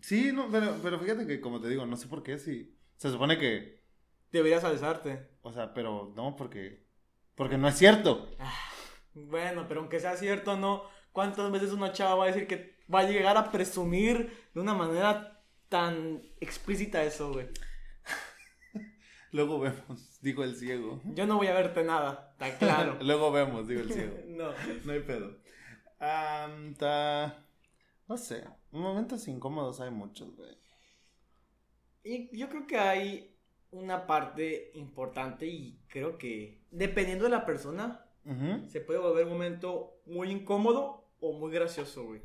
Sí, no, pero, pero fíjate que como te digo, no sé por qué si. Se supone que. Deberías alzarte. O sea, pero no, porque. Porque no es cierto. Bueno, pero aunque sea cierto no, ¿cuántas veces una chava va a decir que va a llegar a presumir de una manera tan explícita eso, güey? Luego vemos, dijo el ciego. Yo no voy a verte nada, tan claro. Luego vemos, digo el ciego. no. No hay pedo. Am, ta- No sé. Momentos incómodos hay muchos, güey. Y yo creo que hay una parte importante y creo que dependiendo de la persona, se puede volver un momento muy incómodo o muy gracioso, güey.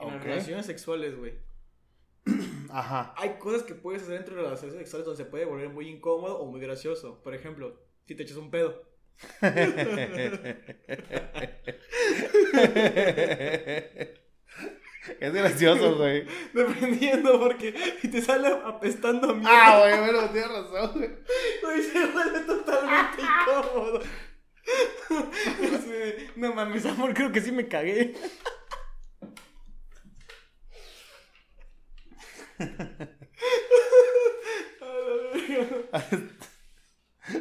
En las relaciones sexuales, güey. Ajá. Hay cosas que puedes hacer dentro de las relaciones sexuales donde se puede volver muy incómodo o muy gracioso. Por ejemplo, si te echas un pedo. es gracioso, güey. Dependiendo, porque si te sale apestando mierda, Ah, güey, bueno, tienes razón, güey. güey, se vuelve totalmente incómodo. No mames, amor, creo que sí me cagué.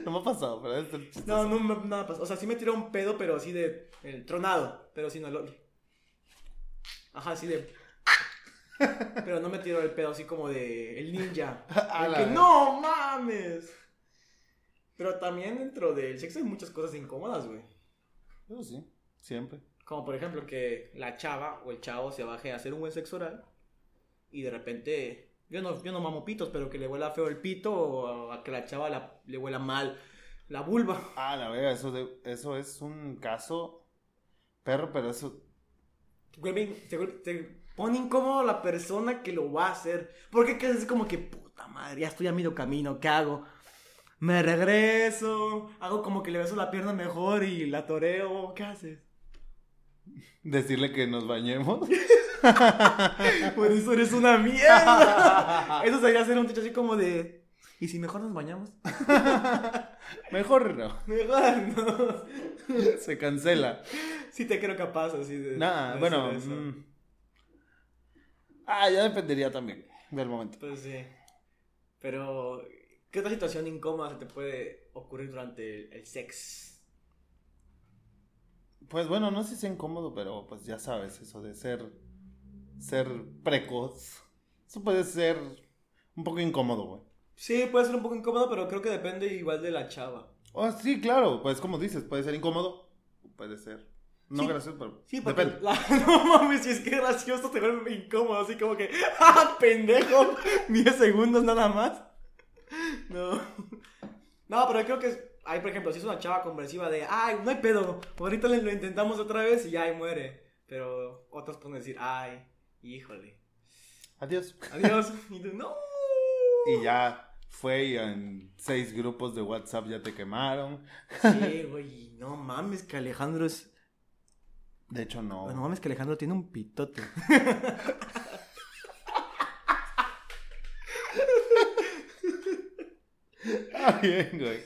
No me ha pasado, pero es el No, no, me- nada pasó. O sea, sí me tiró un pedo, pero así de. El tronado, pero sin olor. Ajá, así de. Pero no me tiró el pedo así como de. El ninja. El que, no mames. Pero también dentro del sexo hay muchas cosas incómodas, güey. Eso sí, siempre. Como por ejemplo que la chava o el chavo se baje a hacer un buen sexo oral y de repente, yo no, yo no mamo pitos, pero que le huela feo el pito o a que la chava la- le huela mal la vulva. Ah, la verga, eso, de- eso es un caso perro, pero eso... Güey, vuelve- se pone incómodo la persona que lo va a hacer. Porque que es como que, puta madre, ya estoy a medio camino, ¿qué hago? Me regreso, hago como que le beso la pierna mejor y la toreo, ¿qué haces? Decirle que nos bañemos. Por eso eres una mierda. Eso sería ser un techo así como de. ¿Y si mejor nos bañamos? Mejor no. Mejor no. Se cancela. Sí te creo capaz así de. Nada, de bueno. eso. mm. Ah, ya dependería también del momento. Pues sí. Pero, ¿qué otra situación incómoda se te puede ocurrir durante el, el sex? Pues bueno, no sé si es incómodo, pero pues ya sabes, eso de ser. ser precoz. Eso puede ser un poco incómodo, güey. Sí, puede ser un poco incómodo, pero creo que depende igual de la chava. Oh, sí, claro, pues como dices, puede ser incómodo, puede ser. No Sí. gracioso, pero. Sí, porque depende. la- no mames, si es que gracioso te vuelve incómodo, así como que, ¡ah, pendejo! 10 segundos nada más. No. No, pero creo que hay, por ejemplo, si es una chava conversiva de, ¡ay, no hay pedo! Ahorita lo intentamos otra vez y ya ahí muere. Pero otros pueden decir, ¡ay, híjole! Adiós. Adiós. Y tú, ¡no! Y ya fue y en seis grupos de WhatsApp ya te quemaron. Sí, güey, no mames, que Alejandro es. De hecho, no. No mames, que Alejandro tiene un pitote. Bien, güey.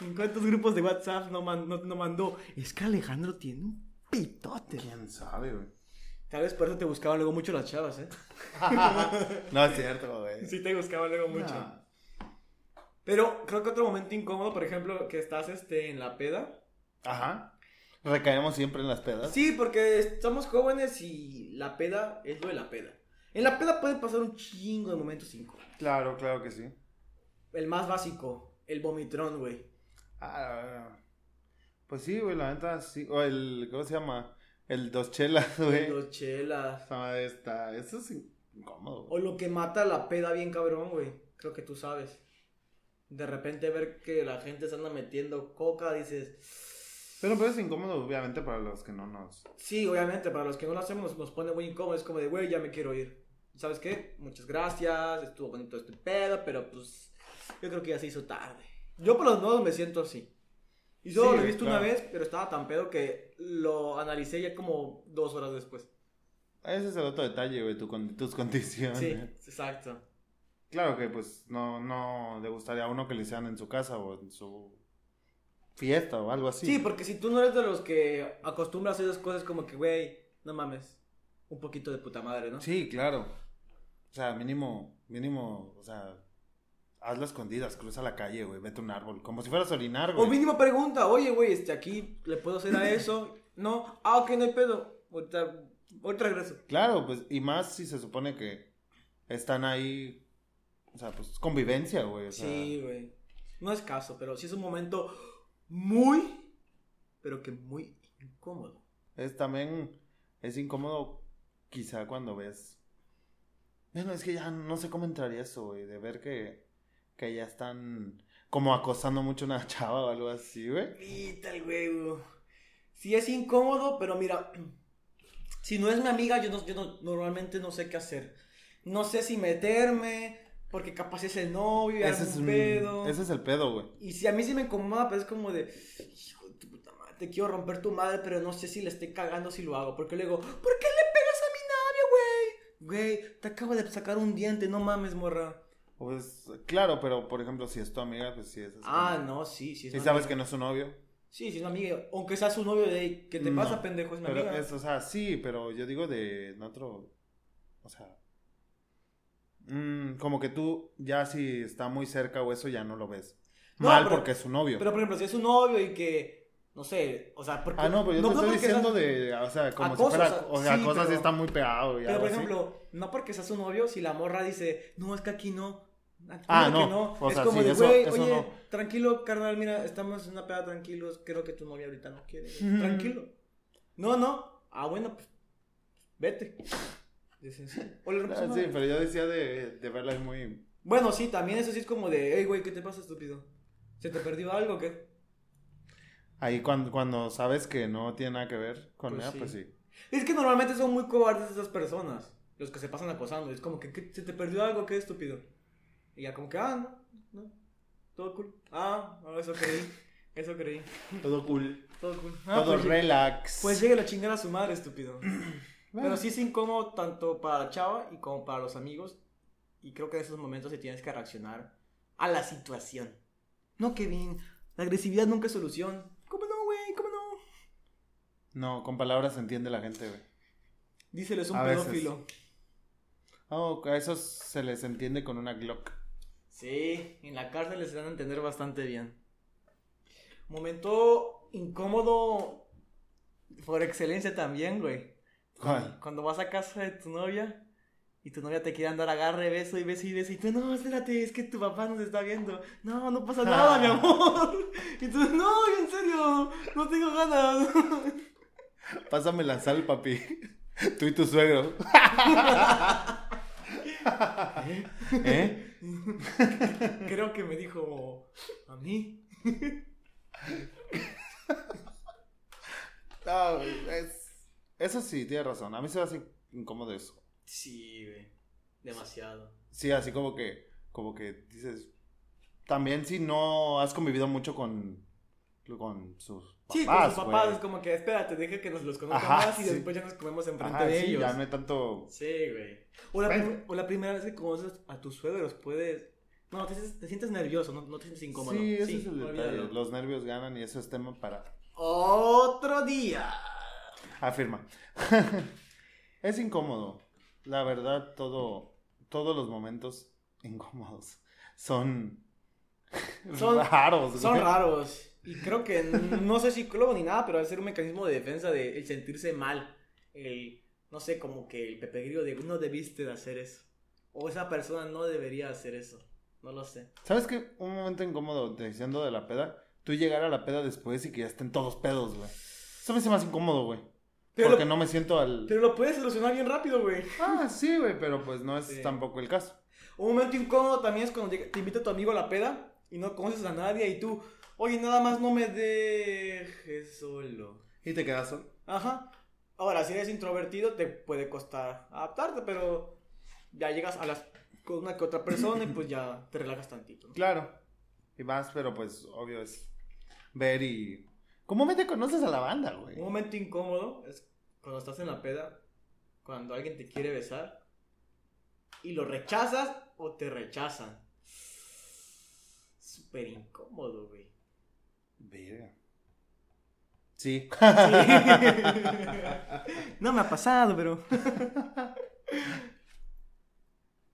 ¿En cuántos grupos de WhatsApp no, man- no- no mandó? Es que Alejandro tiene un pitote. ¿Quién sabe, güey? Tal vez por eso te buscaban luego mucho las chavas, ¿eh? No es cierto, güey. Sí te buscaban luego mucho. No. Pero creo que otro momento incómodo, por ejemplo, que estás este, en la peda. Ajá. Recaemos siempre en las pedas. Sí, porque estamos jóvenes y la peda es lo de la peda. En la peda pueden pasar un chingo de momentos incómodos. Claro, claro que sí. El más básico, el vomitrón, güey. Ah, pues sí, güey, la neta, sí. O el, ¿cómo se llama? El dos chelas, güey. Los chelas. Esa madre está, eso es incómodo. O güey. lo que mata la peda bien cabrón, güey. Creo que tú sabes. De repente ver que la gente se anda metiendo coca, dices... Pero pues es incómodo, obviamente, para los que no nos... Sí, obviamente, para los que no lo hacemos nos, nos pone muy incómodo. Es como de, güey, ya me quiero ir. ¿Sabes qué? Muchas gracias, estuvo bonito este pedo, pero pues yo creo que ya se hizo tarde. Yo por los modos me siento así. Y solo Sí, lo he visto una vez, pero estaba tan pedo que lo analicé ya como dos horas después. Ese es el otro detalle, güey, tu tus condiciones. Sí, exacto. Claro que pues no, no le gustaría a uno que le hicieran en su casa o en su fiesta o algo así. Sí, porque si tú no eres de los que acostumbras a hacer esas cosas como que, güey, no mames, un poquito de puta madre, ¿no? Sí, claro. O sea, mínimo, mínimo, o sea, hazlo escondidas, cruza la calle, güey, vete a un árbol, como si fueras a orinar, O güey. mínimo pregunta, oye, güey, este, aquí le puedo hacer a eso. No, ah, ok, no hay pedo. Ahorita, ahorita regreso. Claro, pues, y más si se supone que están ahí, o sea, pues convivencia, güey. O sea, Sí, güey. No es caso, pero sí es un momento muy, pero que muy incómodo. Es también, es incómodo quizá cuando ves... Bueno, es que ya no sé cómo entraría eso, güey, de ver que, que ya están como acosando mucho a una chava o algo así, güey. Güey. güey. Sí es incómodo, pero mira, si no es mi amiga, yo, no, yo no- normalmente no sé qué hacer. No sé si meterme, porque capaz es el novio y Ese es, un- pedo. ese es el pedo, güey. Y si a mí sí me incomoda, pues es como de, hijo de tu puta madre, te quiero romper tu madre, pero no sé si le estoy cagando si lo hago. Porque le digo, ¿por qué le pegas a mi novio, güey? Güey, te acabo de sacar un diente, no mames, morra. Pues, claro, pero por ejemplo, si es tu amiga, pues sí es así Ah, como- no, sí, sí. Es una sabes amiga. que no es su novio. Sí, sí, es una amiga. Aunque sea su novio de, ¿qué te No, pasa, pendejo? Es mi Pero amiga. es, o sea, sí, pero yo digo de otro. O sea. mm, como que tú ya si está muy cerca o eso ya no lo ves. No, Mal pero- porque es su novio. Pero, por ejemplo, si es su novio y que, no sé, o sea, porque... ah, no, pero yo te estoy diciendo sea- de. O sea, como Acoso, si fuera. o sea, sí, cosas pero- están muy pegadas. y Pero, algo por así. ejemplo, no porque sea su novio, si la morra dice, no, es que aquí no, Ah, no. O es sea, como sí, de, güey, oye, no. tranquilo, carnal, mira, estamos en una peda tranquilos, creo que tu novia ahorita no quiere. Ujú. Tranquilo. No, no. Ah, bueno, pues, vete. Ah, su sí, madre. pero yo decía de, de verla ahí muy. Bueno, sí, también eso sí es como de, hey, güey, ¿qué te pasa, estúpido? ¿Se te perdió algo o qué? Ahí cuando, cuando sabes que no tiene nada que ver con Pues ella, sí. pues sí. Es que normalmente son muy cobardes esas personas, los que se pasan acosando. Es como que, ¿qué- ¿se te perdió algo? ¿Qué estúpido? Y ya como que, ah, no, no, todo cool. Ah, eso creí, eso creí, Todo cool. todo cool. Ah, Todo pues, relax. Pues llegue la chingada a su madre, estúpido. Bueno, Pero sí es incómodo tanto para la chava y como para los amigos. Y creo que en esos momentos sí tienes que reaccionar a la situación. No, Kevin, la agresividad nunca es solución. ¿Cómo no, güey? ¿Cómo no? No, con palabras se entiende la gente, güey. Díseles un A veces. pedófilo. Oh, a esos se les entiende con una Glock. Sí, en la cárcel les dan a entender bastante bien. Momento incómodo por excelencia también, güey. ¿Cuál? Cuando vas a casa de tu novia y tu novia te quiere andar agarre, beso y beso y beso y tú, no, espérate, es que tu papá nos está viendo. No, no pasa nada, mi amor. Y tú, no, en serio, no tengo ganas. Pásame la sal, papi. Tú y tu suegro. ¿Eh? Creo que me dijo a mí. No, güey, es- Eso sí, tienes razón. A mí se me hace incómodo eso. Sí, güey, demasiado. Sí, así como que, como que dices. También si no has convivido mucho con, con sus. Sí, con sus papás güey. es como que, espérate, deje que nos los conozca Ajá, más y sí. después ya nos comemos enfrente Ajá, de sí, ellos. ya no hay tanto. Sí, güey. O la, Bueno. prim- o la primera vez que conoces a tus suegros, puedes... No, te, sientes- te sientes nervioso, no, no te sientes incómodo. Sí, ese es el detalle. Los nervios ganan y eso es tema para. Otro día. Afirma. es incómodo. La verdad, todo, todos los momentos incómodos son, Son- raros. Son güey. raros. Y creo que no soy psicólogo ni nada, pero debe ser un mecanismo de defensa de el sentirse mal. El, no sé, como que el pepegrillo de no debiste de hacer eso. O esa persona no debería hacer eso. No lo sé. ¿Sabes qué? Un momento incómodo diciendo de la peda. Tú llegar a la peda después y que ya estén todos pedos, güey. Eso me hace más incómodo, güey. Pero Porque lo, no me siento al. pero lo puedes solucionar bien rápido, güey. Ah, sí, güey, pero pues no es Sí. tampoco el caso. Un momento incómodo también es cuando te invita tu amigo a la peda y no conoces a nadie y tú, oye, nada más no me dejes solo. Y te quedas solo. Ajá. Ahora, si eres introvertido, te puede costar adaptarte, pero ya llegas a las con una que otra persona y pues ya te relajas tantito. ¿no? Claro. Y más, pero pues obvio es ver y. ¿Cómo me te conoces a la banda, güey? Un momento incómodo es cuando estás en la peda, cuando alguien te quiere besar y lo rechazas o te rechazan. Súper incómodo, güey. Verga. Sí. no me ha pasado, pero.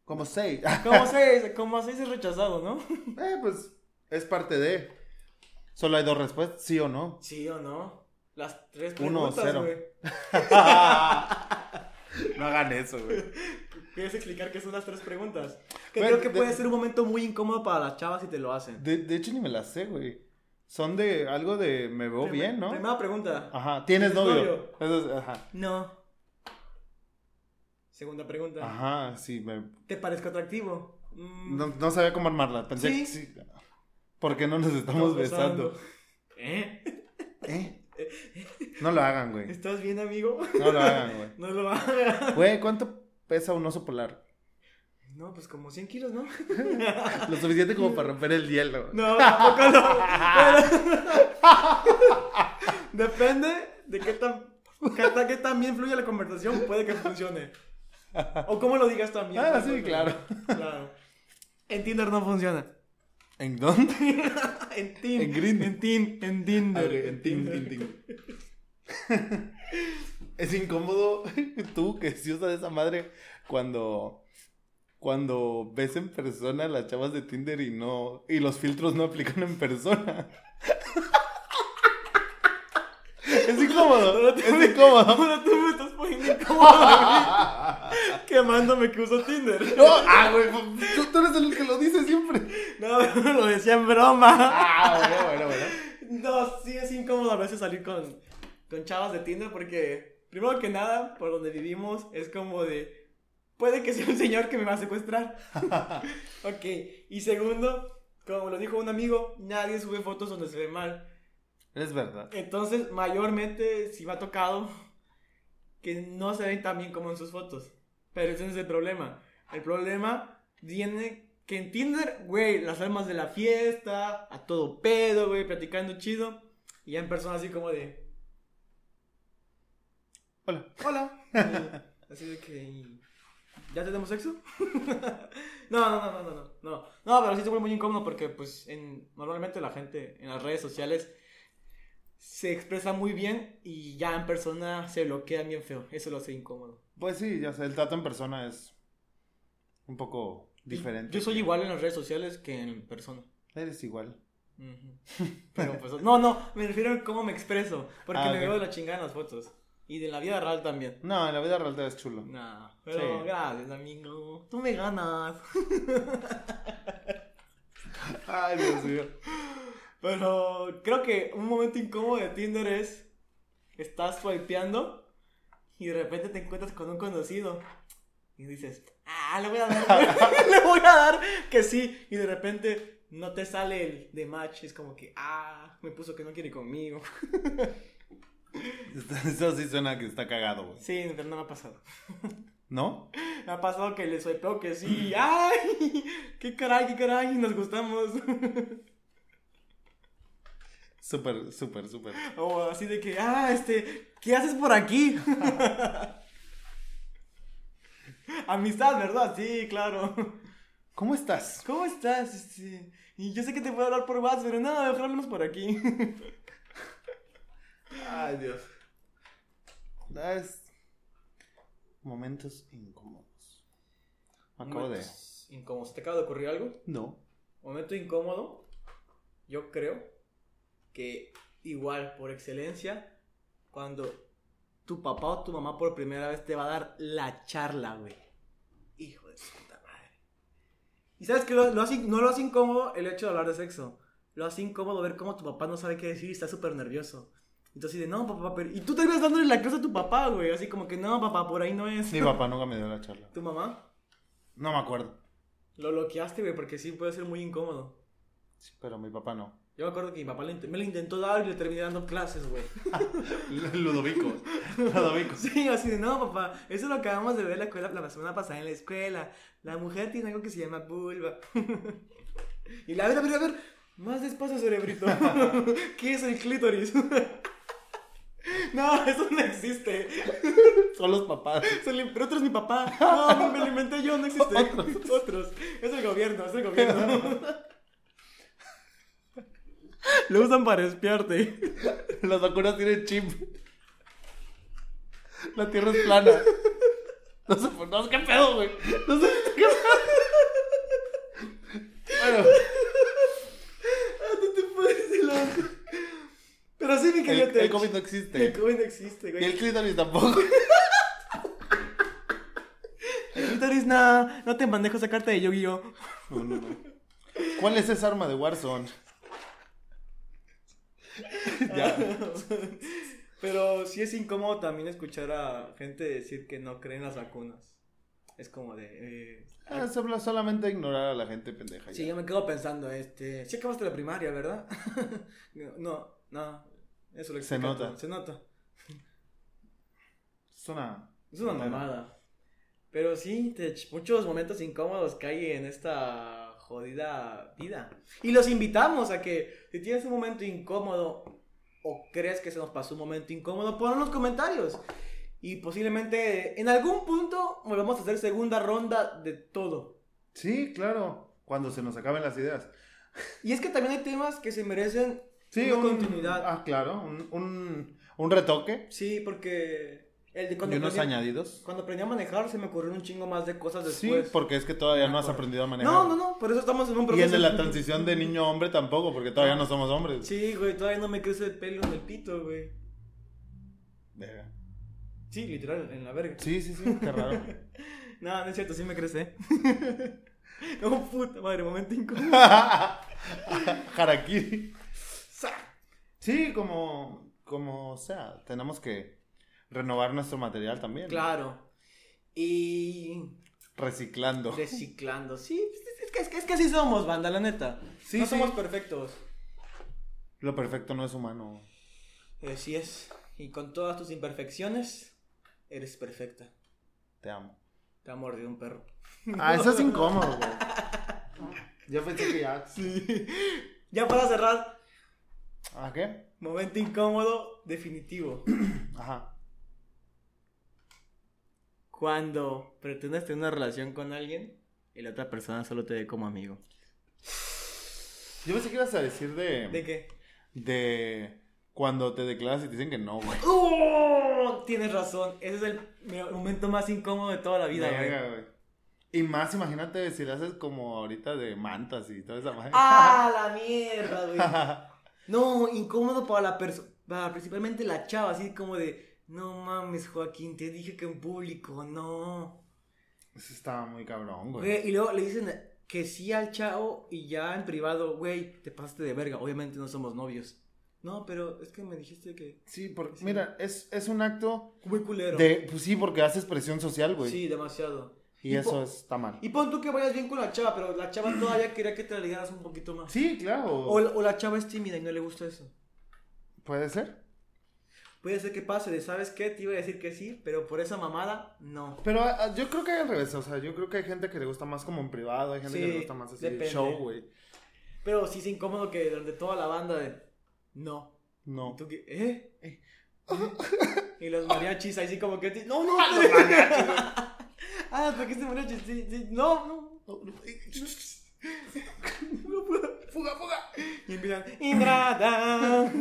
Como seis. ¿Cómo se, cómo se dice rechazado, no? Eh, pues es parte de. Solo hay dos respuestas, sí o no. Sí o no. Las tres Uno preguntas, cero. güey. no hagan eso, güey. ¿Quieres explicar qué son las tres preguntas? Que Bueno, creo que de- puede ser un momento muy incómodo para las chavas si te lo hacen. De, de hecho, ni me las sé, güey. Son de algo de me veo bien, ¿no? Primera pregunta. Ajá. ¿Tienes ¿Tienes novio? novio? Eso es- ajá. No. Segunda pregunta. Ajá, sí. Me... ¿Te parezco atractivo? Mm, No, no sabía cómo armarla. Pensé ¿Sí? que sí. ¿Por qué no nos estamos besando? ¿Eh? ¿Eh? No lo hagan, güey. ¿Estás bien, amigo? No lo hagan, güey. No lo hagas. Güey, ¿cuánto pesa un oso polar? No, pues como 100 kilos, ¿no? Lo suficiente como para romper el hielo. No, tampoco no. Depende de qué tan, tan, qué tan bien fluye la conversación, puede que funcione. O cómo lo digas también. Ah, sí, funcionar. Claro. En Tinder no funciona. ¿En dónde? en Tin. En. En Tin. En Tinder. Ah, ok, en tin, tin, tin. Es incómodo tú que si usas esa madre cuando cuando ves en persona a las chavas de Tinder y no y los filtros no aplican en persona. Es incómodo, es me- incómodo. Ahora tú me estás poniendo incómodo. güey. quemándome que uso Tinder. No, ah, güey, pues, tú, tú eres el que lo dice siempre. No, lo decía en broma. Ah, bueno, bueno, bueno. No, sí es incómodo a veces salir con, con chavas de Tinder porque, primero que nada, por donde vivimos, es como de, puede que sea un señor que me va a secuestrar. ok, y segundo, como lo dijo un amigo, nadie sube fotos donde se ve mal. Es verdad. Entonces, mayormente, sí me ha tocado que no se ven tan bien como en sus fotos. Pero ese no es el problema. El problema viene que en Tinder, güey, las almas de la fiesta, a todo pedo, güey, platicando chido. Y ya en persona así como de... Hola. Hola. Así de que... ¿Ya tenemos sexo? no, no, no, no, no, no, no. Pero sí se vuelve muy incómodo porque, pues, en, normalmente la gente en las redes sociales se expresa muy bien y ya en persona se bloquea bien feo. Eso lo hace incómodo. Pues sí, ya sé, el trato en persona es un poco diferente. Yo soy igual en las redes sociales que en persona. Eres igual. Ujú. Pero pues, no, no, me refiero a cómo me expreso. Porque Ah, me veo de la chingada en las fotos. Y de la vida real también. No, en la vida real te ves chulo. Nah, pero Sí. gracias, amigo. Tú me ganas. Ay, Dios mío. Pero creo que un momento incómodo de Tinder es. Estás swipeando y de repente te encuentras con un conocido. Y dices, ah, le voy a dar, le voy a dar que sí. Y de repente no te sale el de match. Es como que, ah, me puso que no quiere conmigo. Eso sí suena que está cagado, güey. Sí, pero no me ha pasado. ¿No? Me ha pasado que le swipeo que sí. ¡Ay! ¡Qué caray, qué caray! Nos gustamos. Súper, súper, súper. O así de que, ah, este, ¿qué haces por aquí? Amistad, ¿verdad? Sí, claro. ¿Cómo estás? ¿Cómo estás? Este, y yo sé que te puedo hablar por WhatsApp, pero no, mejor hablemos por aquí. Ay, Dios. Es... Momentos incómodos. Me acabo de... Momentos Incómodos. ¿Te acaba de ocurrir algo? No. Momento incómodo. Yo creo que igual, por excelencia, cuando tu papá o tu mamá por primera vez te va a dar la charla, güey. Hijo de su puta madre. Y sabes que lo, lo hace- no lo hace incómodo el hecho de hablar de sexo. Lo hace incómodo ver cómo tu papá no sabe qué decir y está súper nervioso. Entonces de, no, papá, pero... Y tú terminas dándole la clase a tu papá, güey. Así como que, no, papá, por ahí no es. Mi papá nunca me dio la charla. ¿Tu mamá? No me acuerdo. Lo bloqueaste, güey, porque sí puede ser muy incómodo. Sí, pero mi papá no. Yo me acuerdo que mi papá me lo intentó dar y le terminé dando clases, güey. Ludovico. Ludovico. Sí, así de, no, papá, eso lo acabamos de ver en la, escuela, la semana pasada en la escuela. La mujer tiene algo que se llama vulva. y la verdad, a ver, a ver, más despacio, cerebrito. ¿Qué es el clítoris? no, eso no existe. Son los papás. Pero otro es mi papá. No, me lo inventé yo, no existe. Otros. Otros. Es el gobierno, es el gobierno. Lo usan para espiarte. Las vacunas tienen chip. La tierra es plana. No sé, por- no sé qué pedo, güey. No sé qué pedo. Bueno, Ah, no te puedes. Pero sí, mi el, querido el Tech. COVID no El existe. COVID no existe, Y güey. el clítoris tampoco. El clítoris, no, no te manejo esa carta de Yu-Gi-Oh! No, no, no. ¿Cuál es esa arma de Warzone? ya. Pero sí es incómodo también escuchar a gente decir que no creen las vacunas. Es como de. Eh, Ah, solamente ignorar a la gente pendeja. ya. sí, yo me quedo pensando, este. Sí acabaste la primaria, ¿verdad? no, no. Eso lo Se nota. todo, Se nota. Es una. Es una mamada. Pero sí, muchos momentos incómodos que hay en esta jodida vida. Y los invitamos a que si tienes un momento incómodo o crees que se nos pasó un momento incómodo, ponlo en los comentarios. Y posiblemente en algún punto volvamos a hacer segunda ronda de todo. Sí, claro. Cuando se nos acaben las ideas. Y es que también hay temas que se merecen Sí, una un- continuidad. Ah, claro. Un, un, un retoque. Sí, porque el de Y cuando, unos aprendí, añadidos. cuando aprendí a manejar se me ocurrieron un chingo más de cosas Sí, después. porque es que todavía no has aprendido a manejar. No, no, no, por eso estamos en un Y proceso. el de la transición de niño a hombre tampoco, porque todavía no somos hombres. Sí, güey, todavía no me crece el pelo en el pito, güey. Verga. Sí, literal, en la verga. Sí, sí, sí, qué raro. No, no es cierto, sí me crece. oh, puta madre, momento incómodo. Harakiri. Sí, como, como sea, tenemos que renovar nuestro material también. Claro. Y Reciclando. reciclando. Sí, es que, es que, es que así somos, banda, la neta. Sí, no sí. somos perfectos. Lo perfecto no es humano. Así es. Y con todas tus imperfecciones, eres perfecta. Te amo. Te ha mordido un perro. Ah, eso es incómodo, güey. Yo pensé que ya. Sí. Ya para cerrar, ¿A qué? momento incómodo definitivo. Ajá. Cuando pretendes tener una relación con alguien y la otra persona solo te ve como amigo. Yo pensé que ibas a decir de. ¿De qué? De. Cuando te declaras y te dicen que no, güey. ¡Oh! Tienes razón. Ese es el momento más incómodo de toda la vida, güey. Y más, imagínate si le haces como ahorita de mantas y toda esa madre. ¡Ah, la mierda, güey! No, incómodo para la persona, principalmente la chava, así como de, no mames, Joaquín, te dije que en público, no. Eso estaba muy cabrón, güey. Güey, y luego le dicen que sí al chavo y ya en privado, güey, te pasaste de verga, obviamente no somos novios. No, pero es que me dijiste que... Sí, porque, Sí. mira, es, es un acto Muy culero. de. Pues sí, porque haces presión social, güey. Sí, demasiado. Y Y eso está mal. Y pon tú que vayas bien con la chava, pero la chava todavía quería que te la ligaras un poquito más. Sí, claro. O, o la chava es tímida y no le gusta eso. Puede ser. Puede ser que pase de, ¿sabes qué? Te iba a decir que sí, pero por esa mamada, no. Pero ah, yo creo que hay al revés. O sea, yo creo que hay gente que le gusta más como en privado. Hay gente que Sí, le gusta más así depende. show, güey. Pero sí es incómodo que durante toda la banda de, no. No. ¿Y tú qué? ¿Eh? ¿Eh? y los mariachis ahí sí como que, te- no, no. Los mariachis. Ah, ¿por qué este mariachi? Sí, sí, no, no. no, no. No puedo. ¡Fuga, fuga! Y empiezan, Ingrata.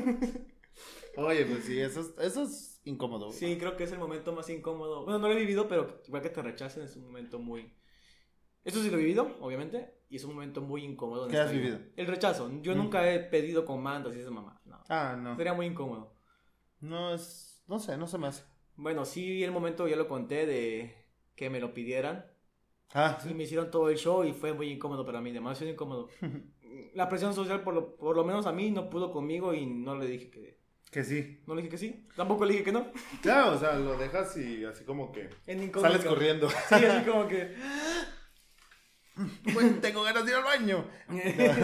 Oye, pues sí, eso es, eso es incómodo. güey. Sí, creo que es el momento más incómodo. Bueno, no lo he vivido, pero igual que te rechacen es un momento muy... Eso sí lo he vivido, obviamente, y es un momento muy incómodo. en ¿Qué has vida. vivido? El rechazo. Yo Mm. nunca he pedido comandos y esa mamá. No. Ah, no. Sería muy incómodo. No es. No sé, no se me hace. Bueno, sí, el momento ya lo conté de que me lo pidieran Ah, y sí. me hicieron todo el show y fue muy incómodo para mí, demasiado incómodo. La presión social, por lo, por lo menos a mí, no pudo conmigo y no le dije que... Que sí. No le dije que sí, tampoco le dije que no. Claro, o sea, lo dejas y así como que. En incómodo. Sales corriendo. Sí, así como que... Güey, tengo ganas de ir al baño.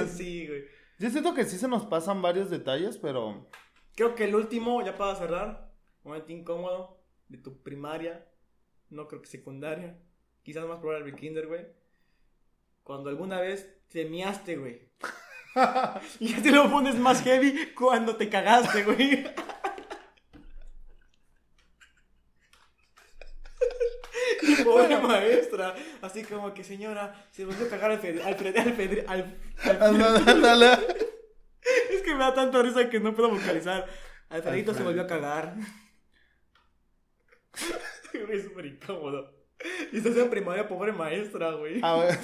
sí, güey. Yo siento que sí se nos pasan varios detalles, pero. Creo que el último, ya para cerrar, momento incómodo de tu primaria, no creo que secundaria, quizás más probable el kinder, güey. Cuando alguna vez te miaste, güey. y ya te lo pones más heavy cuando te cagaste, güey. Pobre maestra, así como que señora, se volvió a cagar al Fede, al Fede, al al- al-. Es que me da tanta risa que no puedo vocalizar. Alfredito se volvió a cagar. Güey, es súper incómodo. Y estás en primaria, pobre maestra, güey. A ver.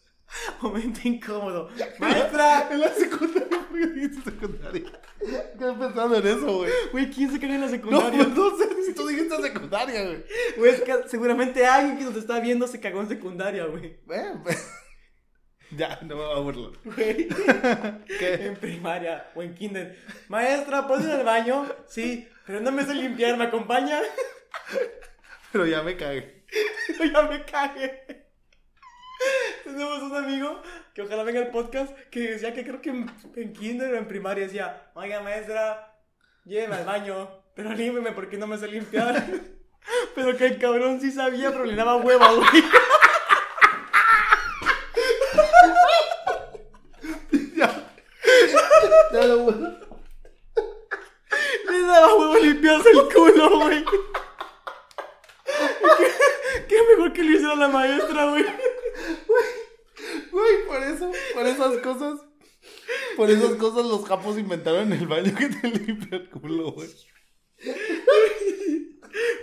Momento incómodo. ¡Maestra! En la secundaria, ¿por qué dijiste secundaria? Quedé pensando en eso, güey. Güey, ¿quién se caga en la No, secundaria? pues no sé si tú dijiste secundaria, güey. Güey, es que seguramente alguien que nos está viendo se cagó en secundaria, güey. Pues. Ya, no me voy a burlar. Güey. ¿Qué? En primaria o en kinder. Maestra, ¿puedo ir al baño? Sí, pero no me sé limpiar, ¿me acompaña? Pero ya me cagué. ya me cagué. Tenemos un amigo que ojalá venga al podcast que decía que creo que en, en kinder o en primaria decía, oiga maestra, lléveme al baño, pero límpiame porque no me sé limpiar. pero que el cabrón sí sabía, pero le daba hueva, güey. Le daba huevo limpiarse el culo, güey. ¿Qué, mejor que lo hiciera la maestra, güey. Güey, por eso, por esas cosas. Por esas cosas los japos inventaron el baño que te limpia el culo, güey.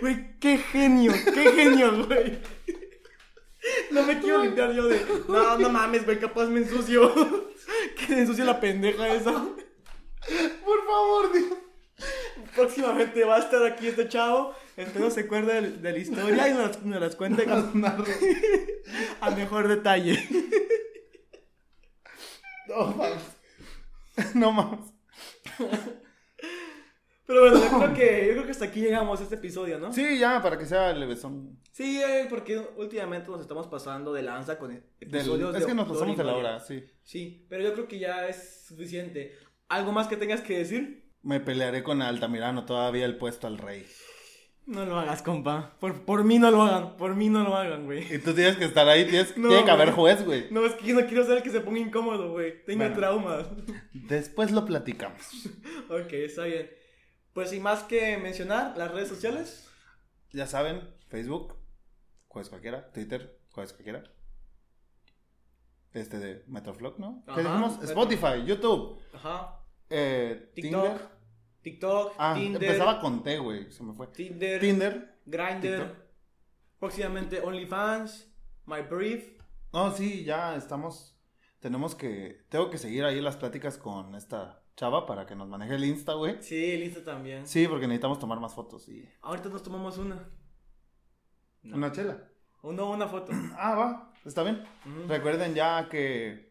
Güey, qué genio, qué genio, güey. No me quiero limpiar yo de. No, no mames, güey, capaz me ensucio. Que me ensucia la pendeja esa. Por favor, Dios. Próximamente va a estar aquí este chavo. Espero se acuerde de, de la historia y nos, nos las cuente a mejor detalle. No mames. No mames. Pero bueno, yo creo que, yo creo que hasta aquí llegamos a este episodio, ¿no? Sí, ya, para que sea levesón. Sí, eh, porque últimamente nos estamos pasando de lanza con Del- episodios es de que nos pasamos de la hora, sí. Sí, pero yo creo que ya es suficiente. ¿Algo más que tengas que decir? Me pelearé con Altamirano todavía el puesto al rey. No lo hagas, compa. Por, por mí no lo hagan. Por mí no lo hagan, güey. Y tú tienes que estar ahí, tienes, No, tiene que haber juez, güey. No, es que yo no quiero ser el que se ponga incómodo, güey. Tengo Bueno. traumas. Después lo platicamos. ok, está bien. Pues sin más que mencionar, las redes sociales. Ya saben, Facebook, juez cualquiera, Twitter, juez cualquiera. Este de Metroflog, ¿no? ¿Qué Ajá, dijimos? Metro. Spotify, YouTube, Ajá. Eh, TikTok. Tinder. TikTok, Ah, Tinder. empezaba con T, güey, se me fue. Tinder. Tinder. Grindr. Próximamente OnlyFans. My Brief. No, sí, ya estamos. Tenemos que. Tengo que seguir ahí las pláticas con esta chava para que nos maneje el Insta, güey. Sí, listo también. Sí, porque necesitamos tomar más fotos y. Ahorita nos tomamos una. No. Una chela. Uno, una foto. Ah, va, está bien. Recuerden ya que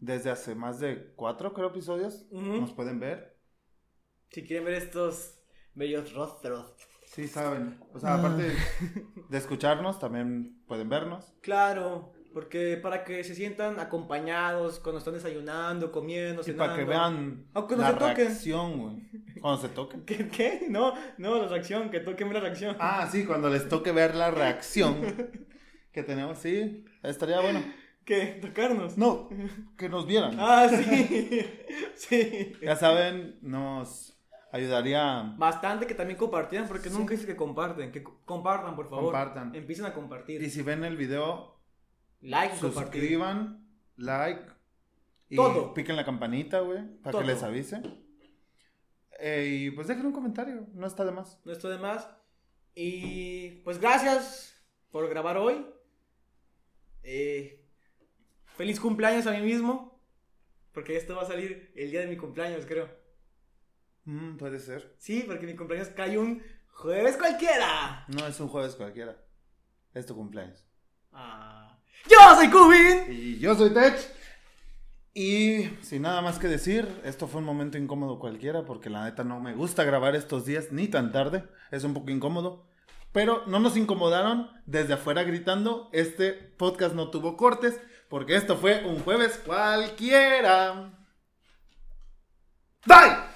desde hace más de cuatro, creo, episodios Ujú. nos pueden ver. Si quieren ver estos bellos rostros. Sí, saben. O sea, aparte de escucharnos, también pueden vernos. Claro, porque para que se sientan acompañados cuando están desayunando, comiendo, Y cenando. para que vean Aunque no la se toquen. reacción, güey. Cuando se toquen. ¿Qué? ¿Qué? No, no, la reacción, que toquen la reacción. Ah, sí, cuando les toque ver la reacción que tenemos, sí, estaría bueno. ¿Qué? ¿Tocarnos? No, que nos vieran. Ah, sí. sí. Ya saben, nos ayudaría. Bastante que también compartieran, porque nunca dice que comparten. Que co- compartan, por favor. Compartan. Empiecen a compartir. Y si ven el video, like y compartir. suscriban, like y Todo. piquen la campanita, güey, para Todo. que les avise. Eh, y pues dejen un comentario, no está de más. No está de más. Y pues gracias por grabar hoy. Eh, feliz cumpleaños a mí mismo. Porque esto va a salir el día de mi cumpleaños, creo. Mm, puede ser. Sí, porque mi cumpleaños cae un jueves cualquiera. No es un jueves cualquiera. Es tu cumpleaños. Ah. Yo soy Cubin. Y yo soy Tech. Y sin nada más que decir, esto fue un momento incómodo cualquiera porque la neta no me gusta grabar estos días ni tan tarde. Es un poco incómodo. Pero no nos incomodaron desde afuera gritando. Este podcast no tuvo cortes porque esto fue un jueves cualquiera. ¡Bye!